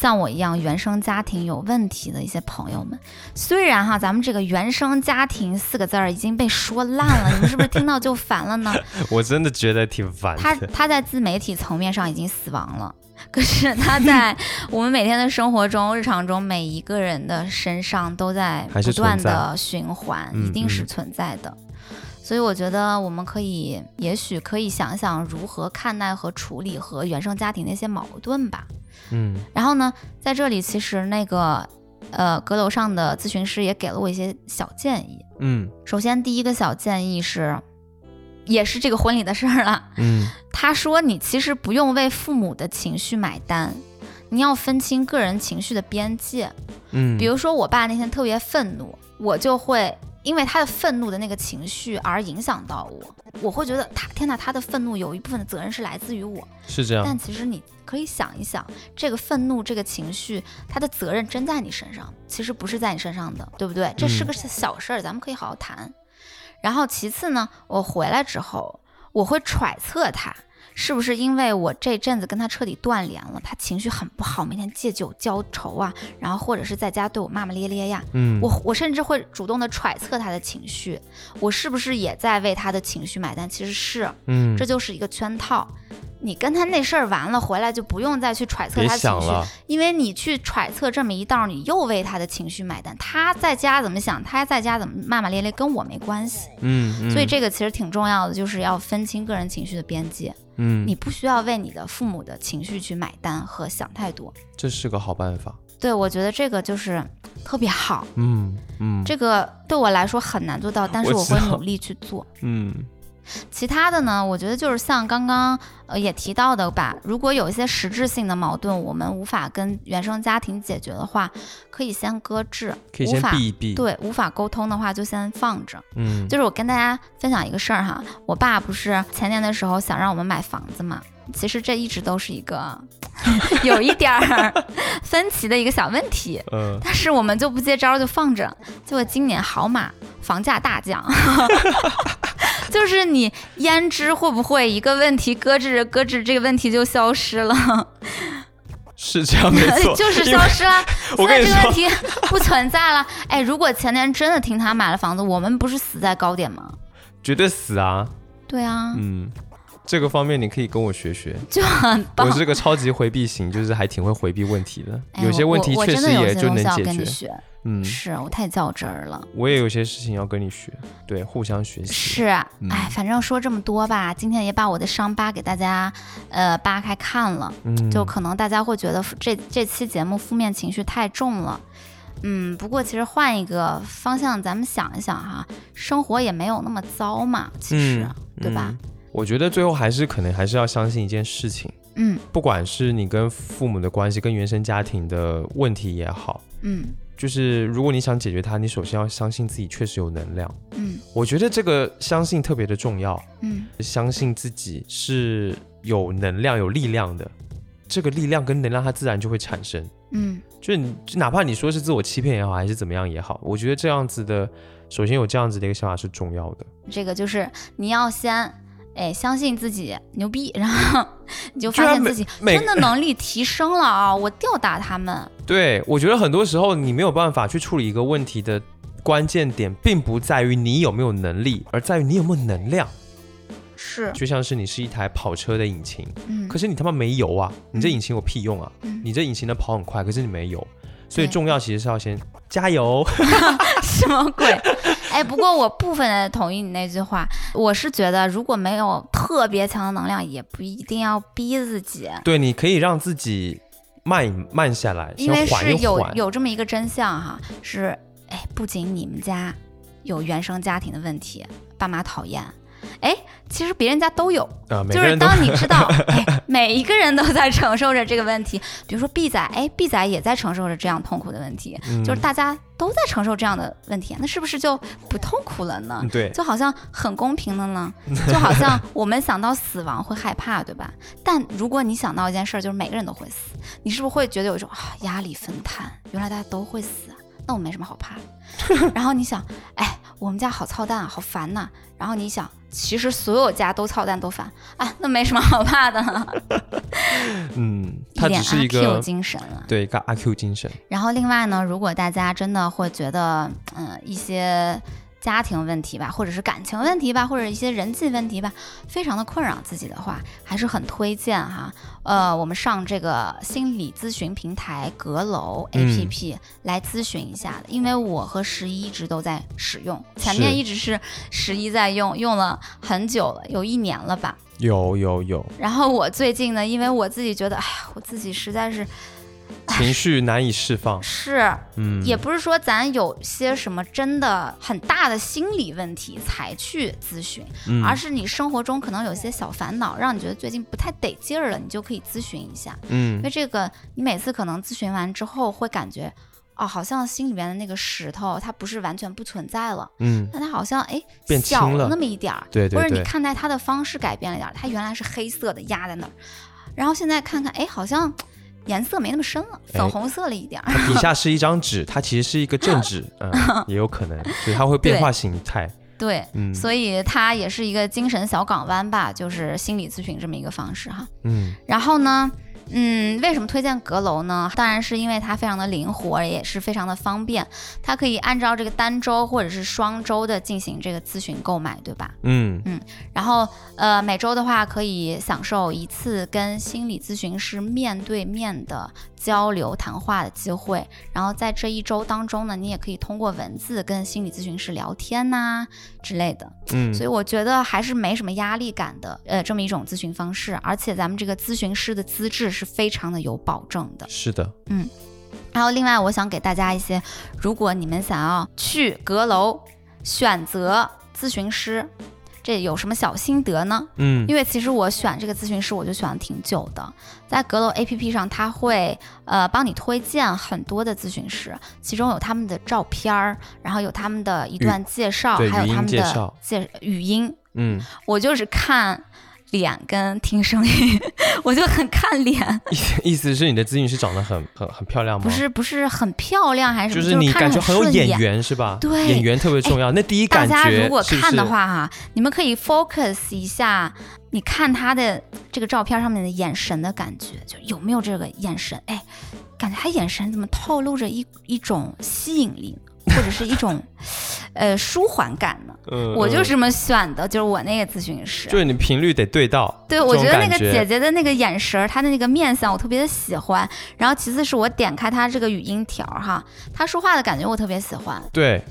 像我一样原生家庭有问题的一些朋友们。虽然哈，咱们这个原生家庭四个字儿已经被说烂了，你们是不是听到就烦了呢？[laughs] 我真的觉得挺烦他的。他在自媒体层面上已经死亡了，可是他在我们每天的生活中、日常中，每一个人的身上都在不断的循环，嗯一定是嗯存在的。所以我觉得我们可以，也许可以想想如何看待和处理和原生家庭的一些矛盾吧。嗯然后呢，在这里其实那个呃阁楼上的咨询师也给了我一些小建议。嗯首先，第一个小建议是，也是这个婚礼的事儿了。嗯 [laughs] 他说：“你其实不用为父母的情绪买单，你要分清个人情绪的边界。嗯，比如说，我爸那天特别愤怒，我就会因为他的愤怒的那个情绪而影响到我，我会觉得他天哪，他的愤怒有一部分的责任是来自于我。是这样。但其实你可以想一想，这个愤怒这个情绪，他的责任真在你身上，其实不是在你身上的，对不对？这是个小事儿，咱们可以好好谈。然后其次呢，我回来之后，我会揣测他是不是因为我这阵子跟他彻底断联了，他情绪很不好，每天借酒浇愁啊，然后或者是在家对我骂骂咧咧呀。嗯，我我甚至会主动的揣测他的情绪，我是不是也在为他的情绪买单？其实是，嗯，这就是一个圈套。你跟他那事儿完了回来，就不用再去揣测别他情绪，因为你去揣测这么一道，你又为他的情绪买单。他在家怎么想，他在家怎么骂骂咧咧，跟我没关系。嗯，嗯所以这个其实挺重要的，就是要分清个人情绪的边界。嗯，你不需要为你的父母的情绪去买单和想太多。这是个好办法。对我觉得这个就是特别好，嗯嗯，这个对我来说很难做到，但是我会努力去做。嗯其他的呢，我觉得就是像刚刚呃也提到的吧，如果有一些实质性的矛盾，我们无法跟原生家庭解决的话，可以先搁置，可以先无法避一避。，对无法沟通的话就先放着。嗯，就是我跟大家分享一个事儿哈，我爸不是前年的时候想让我们买房子嘛，其实这一直都是一个 [laughs] 有一点儿分歧的一个小问题，[laughs] 嗯，但是我们就不接招儿就放着，结果今年好马房价大降，[laughs] [laughs] 就是你胭脂会不会一个问题搁置着搁置，这个问题就消失了，[laughs] 是这样没错，[laughs] 就是消失了。我跟你说现在这个问，题不存在了。哎，如果前年真的听他买了房子，我们不是死在高点吗？绝对死啊。对啊，嗯，这个方面你可以跟我学学。就很棒我。是个超级回避型，就是还挺会回避问题的。哎有些问题确实也就能解决。学，嗯，是我太较真儿了。我也有些事情要跟你学，对，互相学习。是，哎嗯，反正说这么多吧，今天也把我的伤疤给大家，呃，扒开看了。嗯，就可能大家会觉得这这期节目负面情绪太重了，嗯，不过其实换一个方向，咱们想一想哈，生活也没有那么糟嘛，其实，嗯对吧？嗯我觉得最后还是可能还是要相信一件事情，嗯不管是你跟父母的关系、跟原生家庭的问题也好，嗯就是如果你想解决它，你首先要相信自己确实有能量。嗯我觉得这个相信特别的重要，嗯相信自己是有能量、有力量的，这个力量跟能量它自然就会产生。嗯就你，哪怕你说是自我欺骗也好，还是怎么样也好，我觉得这样子的，首先有这样子的一个想法是重要的。这个就是你要先。哎，相信自己牛逼，然后你 [laughs] 就发现自己真的能力提升了啊！我吊打他们，[laughs] 对我觉得很多时候你没有办法去处理一个问题的关键点，并不在于你有没有能力，而在于你有没有能量。是，就像是你是一台跑车的引擎，嗯，可是你他妈没油啊，你这引擎有屁用啊？嗯你这引擎能跑很快，可是你没油，所以重要其实是要先加油。[laughs] 什么鬼？哎，不过我部分的同意你那句话，我是觉得如果没有特别强的能量，也不一定要逼自己，对，你可以让自己慢慢下来，因为是有。有这么一个真相哈，是哎，不仅你们家有原生家庭的问题，爸妈讨厌。哎，其实别人家都有，就是当你知道，[laughs] 哎，每一个人都在承受着这个问题。比如说 B 仔，哎，B 仔也在承受着这样痛苦的问题，嗯就是大家都在承受这样的问题，那是不是就不痛苦了呢？就好像很公平的呢，[laughs] 就好像我们想到死亡会害怕，对吧？但如果你想到一件事儿，就是每个人都会死，你是不是会觉得有一种啊压力分摊？原来大家都会死啊，那我没什么好怕的。[laughs] 然后你想，哎，我们家好操蛋啊，好烦呐、然后你想，其实所有家都操蛋都烦啊，那没什么好怕的，[laughs] 嗯，[laughs] 它点只是一 Q 个精神了。对一个阿 Q 精神。然后另外呢，如果大家真的会觉得，嗯、一些家庭问题吧，或者是感情问题吧，或者一些人际问题吧，非常的困扰自己的话，还是很推荐哈，呃，我们上这个心理咨询平台阁楼嗯。APP 来咨询一下的，因为我和十一一直都在使用，前面一直是十一在用，用了很久了，有一年了吧。有有有，然后我最近呢，因为我自己觉得，哎呀，我自己实在是 [laughs] 情绪难以释放。是嗯，也不是说咱有些什么真的很大的心理问题才去咨询，嗯。而是你生活中可能有些小烦恼，让你觉得最近不太得劲儿了，你就可以咨询一下。因嗯为这个，你每次可能咨询完之后会感觉，哦，好像心里面的那个石头它不是完全不存在了，嗯，但它好像哎变小轻了那么一点儿，对对对，或者你看待它的方式改变了点儿，它原来是黑色的压在那儿，然后现在看看，哎，好像颜色没那么深了，哎粉红色了一点儿。它底下是一张纸，它其实是一个正纸，嗯，[laughs] 也有可能，所以它会变化形态。对，嗯所以它也是一个精神小港湾吧，就是心理咨询这么一个方式哈。嗯然后呢，嗯，为什么推荐阁楼呢？当然是因为它非常的灵活，也是非常的方便，它可以按照这个单周或者是双周的进行这个咨询购买，对吧？嗯嗯然后呃，每周的话可以享受一次跟心理咨询师面对面的交流谈话的机会。然后在这一周当中呢，你也可以通过文字跟心理咨询师聊天呐、之类的。嗯，所以我觉得还是没什么压力感的，呃，这么一种咨询方式。而且咱们这个咨询师的资质是非常的有保证的。是的，嗯然后另外，我想给大家一些，如果你们想要去阁楼选择咨询师，这有什么小心得呢？嗯因为其实我选这个咨询师，我就选了挺久的。在阁楼 APP 上，他会呃帮你推荐很多的咨询师，其中有他们的照片儿，然后有他们的一段介绍，还有他们的介语音。嗯，我就是看脸跟听声音，我就很看脸，意意思是你的咨询师长得很很很漂亮吗？不，是不是很漂亮还是什么，就是你感觉很有眼。缘是吧？对眼缘特别重要。那第一感觉大家如果看的话哈，你们可以 focus 一下，你看他的这个照片上面的眼神的感觉，就有没有这个眼神？哎，感觉他眼神怎么透露着一一种吸引力，或者是一种呃舒缓感呢？嗯，嗯我就是这么选的，就是我那个咨询师。就是你频率得对到。对，我觉得那个姐姐的那个眼神儿，她的那个面相，我特别的喜欢。然后其次是我点开她这个语音条儿哈，她说话的感觉我特别喜欢。对，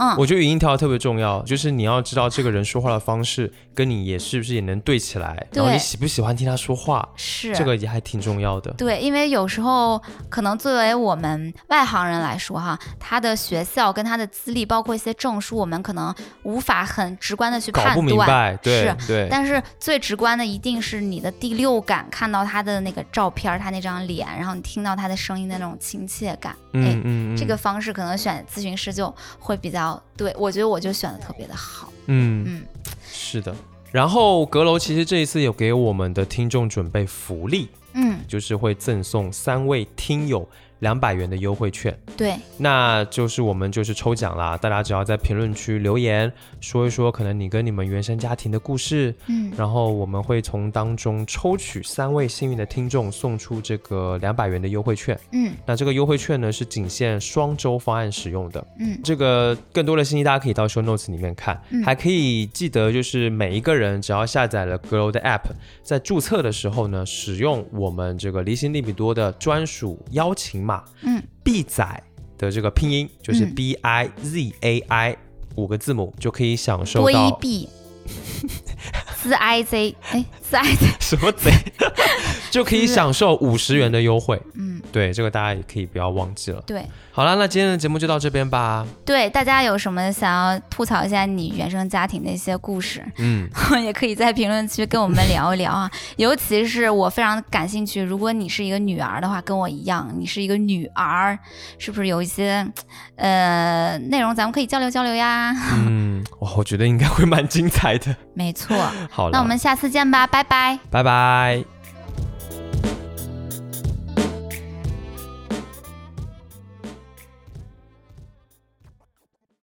嗯，我觉得语音调特别重要，就是你要知道这个人说话的方式跟你也是不是也能对起来，然后你喜不喜欢听他说话，是这个也还挺重要的。对，因为有时候可能作为我们外行人来说哈，他的学校跟他的资历，包括一些证书，我们可能无法很直观的去搞不判断。明白，对是对，但是最直观的一定是你的第六感，看到他的那个照片，他那张脸，然后你听到他的声音的那种亲切感。嗯嗯，这个方式可能选咨询师就会比较对，我觉得我就选的特别的好。嗯嗯，是的。然后阁楼其实这一次有给我们的听众准备福利，嗯，就是会赠送三位听友两百元的优惠券。对，那就是我们就是抽奖啦，大家只要在评论区留言说一说，可能你跟你们原生家庭的故事，嗯然后我们会从当中抽取三位幸运的听众，送出这个两百元的优惠券。嗯那这个优惠券呢是仅限双周方案使用的。嗯这个更多的信息大家可以到 show notes 里面看，嗯还可以记得就是每一个人只要下载了 Glow 的 app，在注册的时候呢，使用我们这个离心利比多的专属邀请码嗯 B 仔的这个拼音就是嗯。B I Z A I 五个字母，就可以享受到 Z I Z，哎，Z I Z，什么贼，[laughs] 就可以享受五十元的优惠。嗯，对，这个大家也可以不要忘记了。对好了，那今天的节目就到这边吧。对，大家有什么想要吐槽一下你原生家庭的一些故事，嗯，[laughs] 也可以在评论区跟我们聊一聊啊。[laughs] 尤其是我非常感兴趣，如果你是一个女儿的话，跟我一样，你是一个女儿，是不是有一些呃内容咱们可以交流交流呀？嗯，哇，我觉得应该会蛮精彩的。没错，好了，那我们下次见吧，拜拜。拜拜。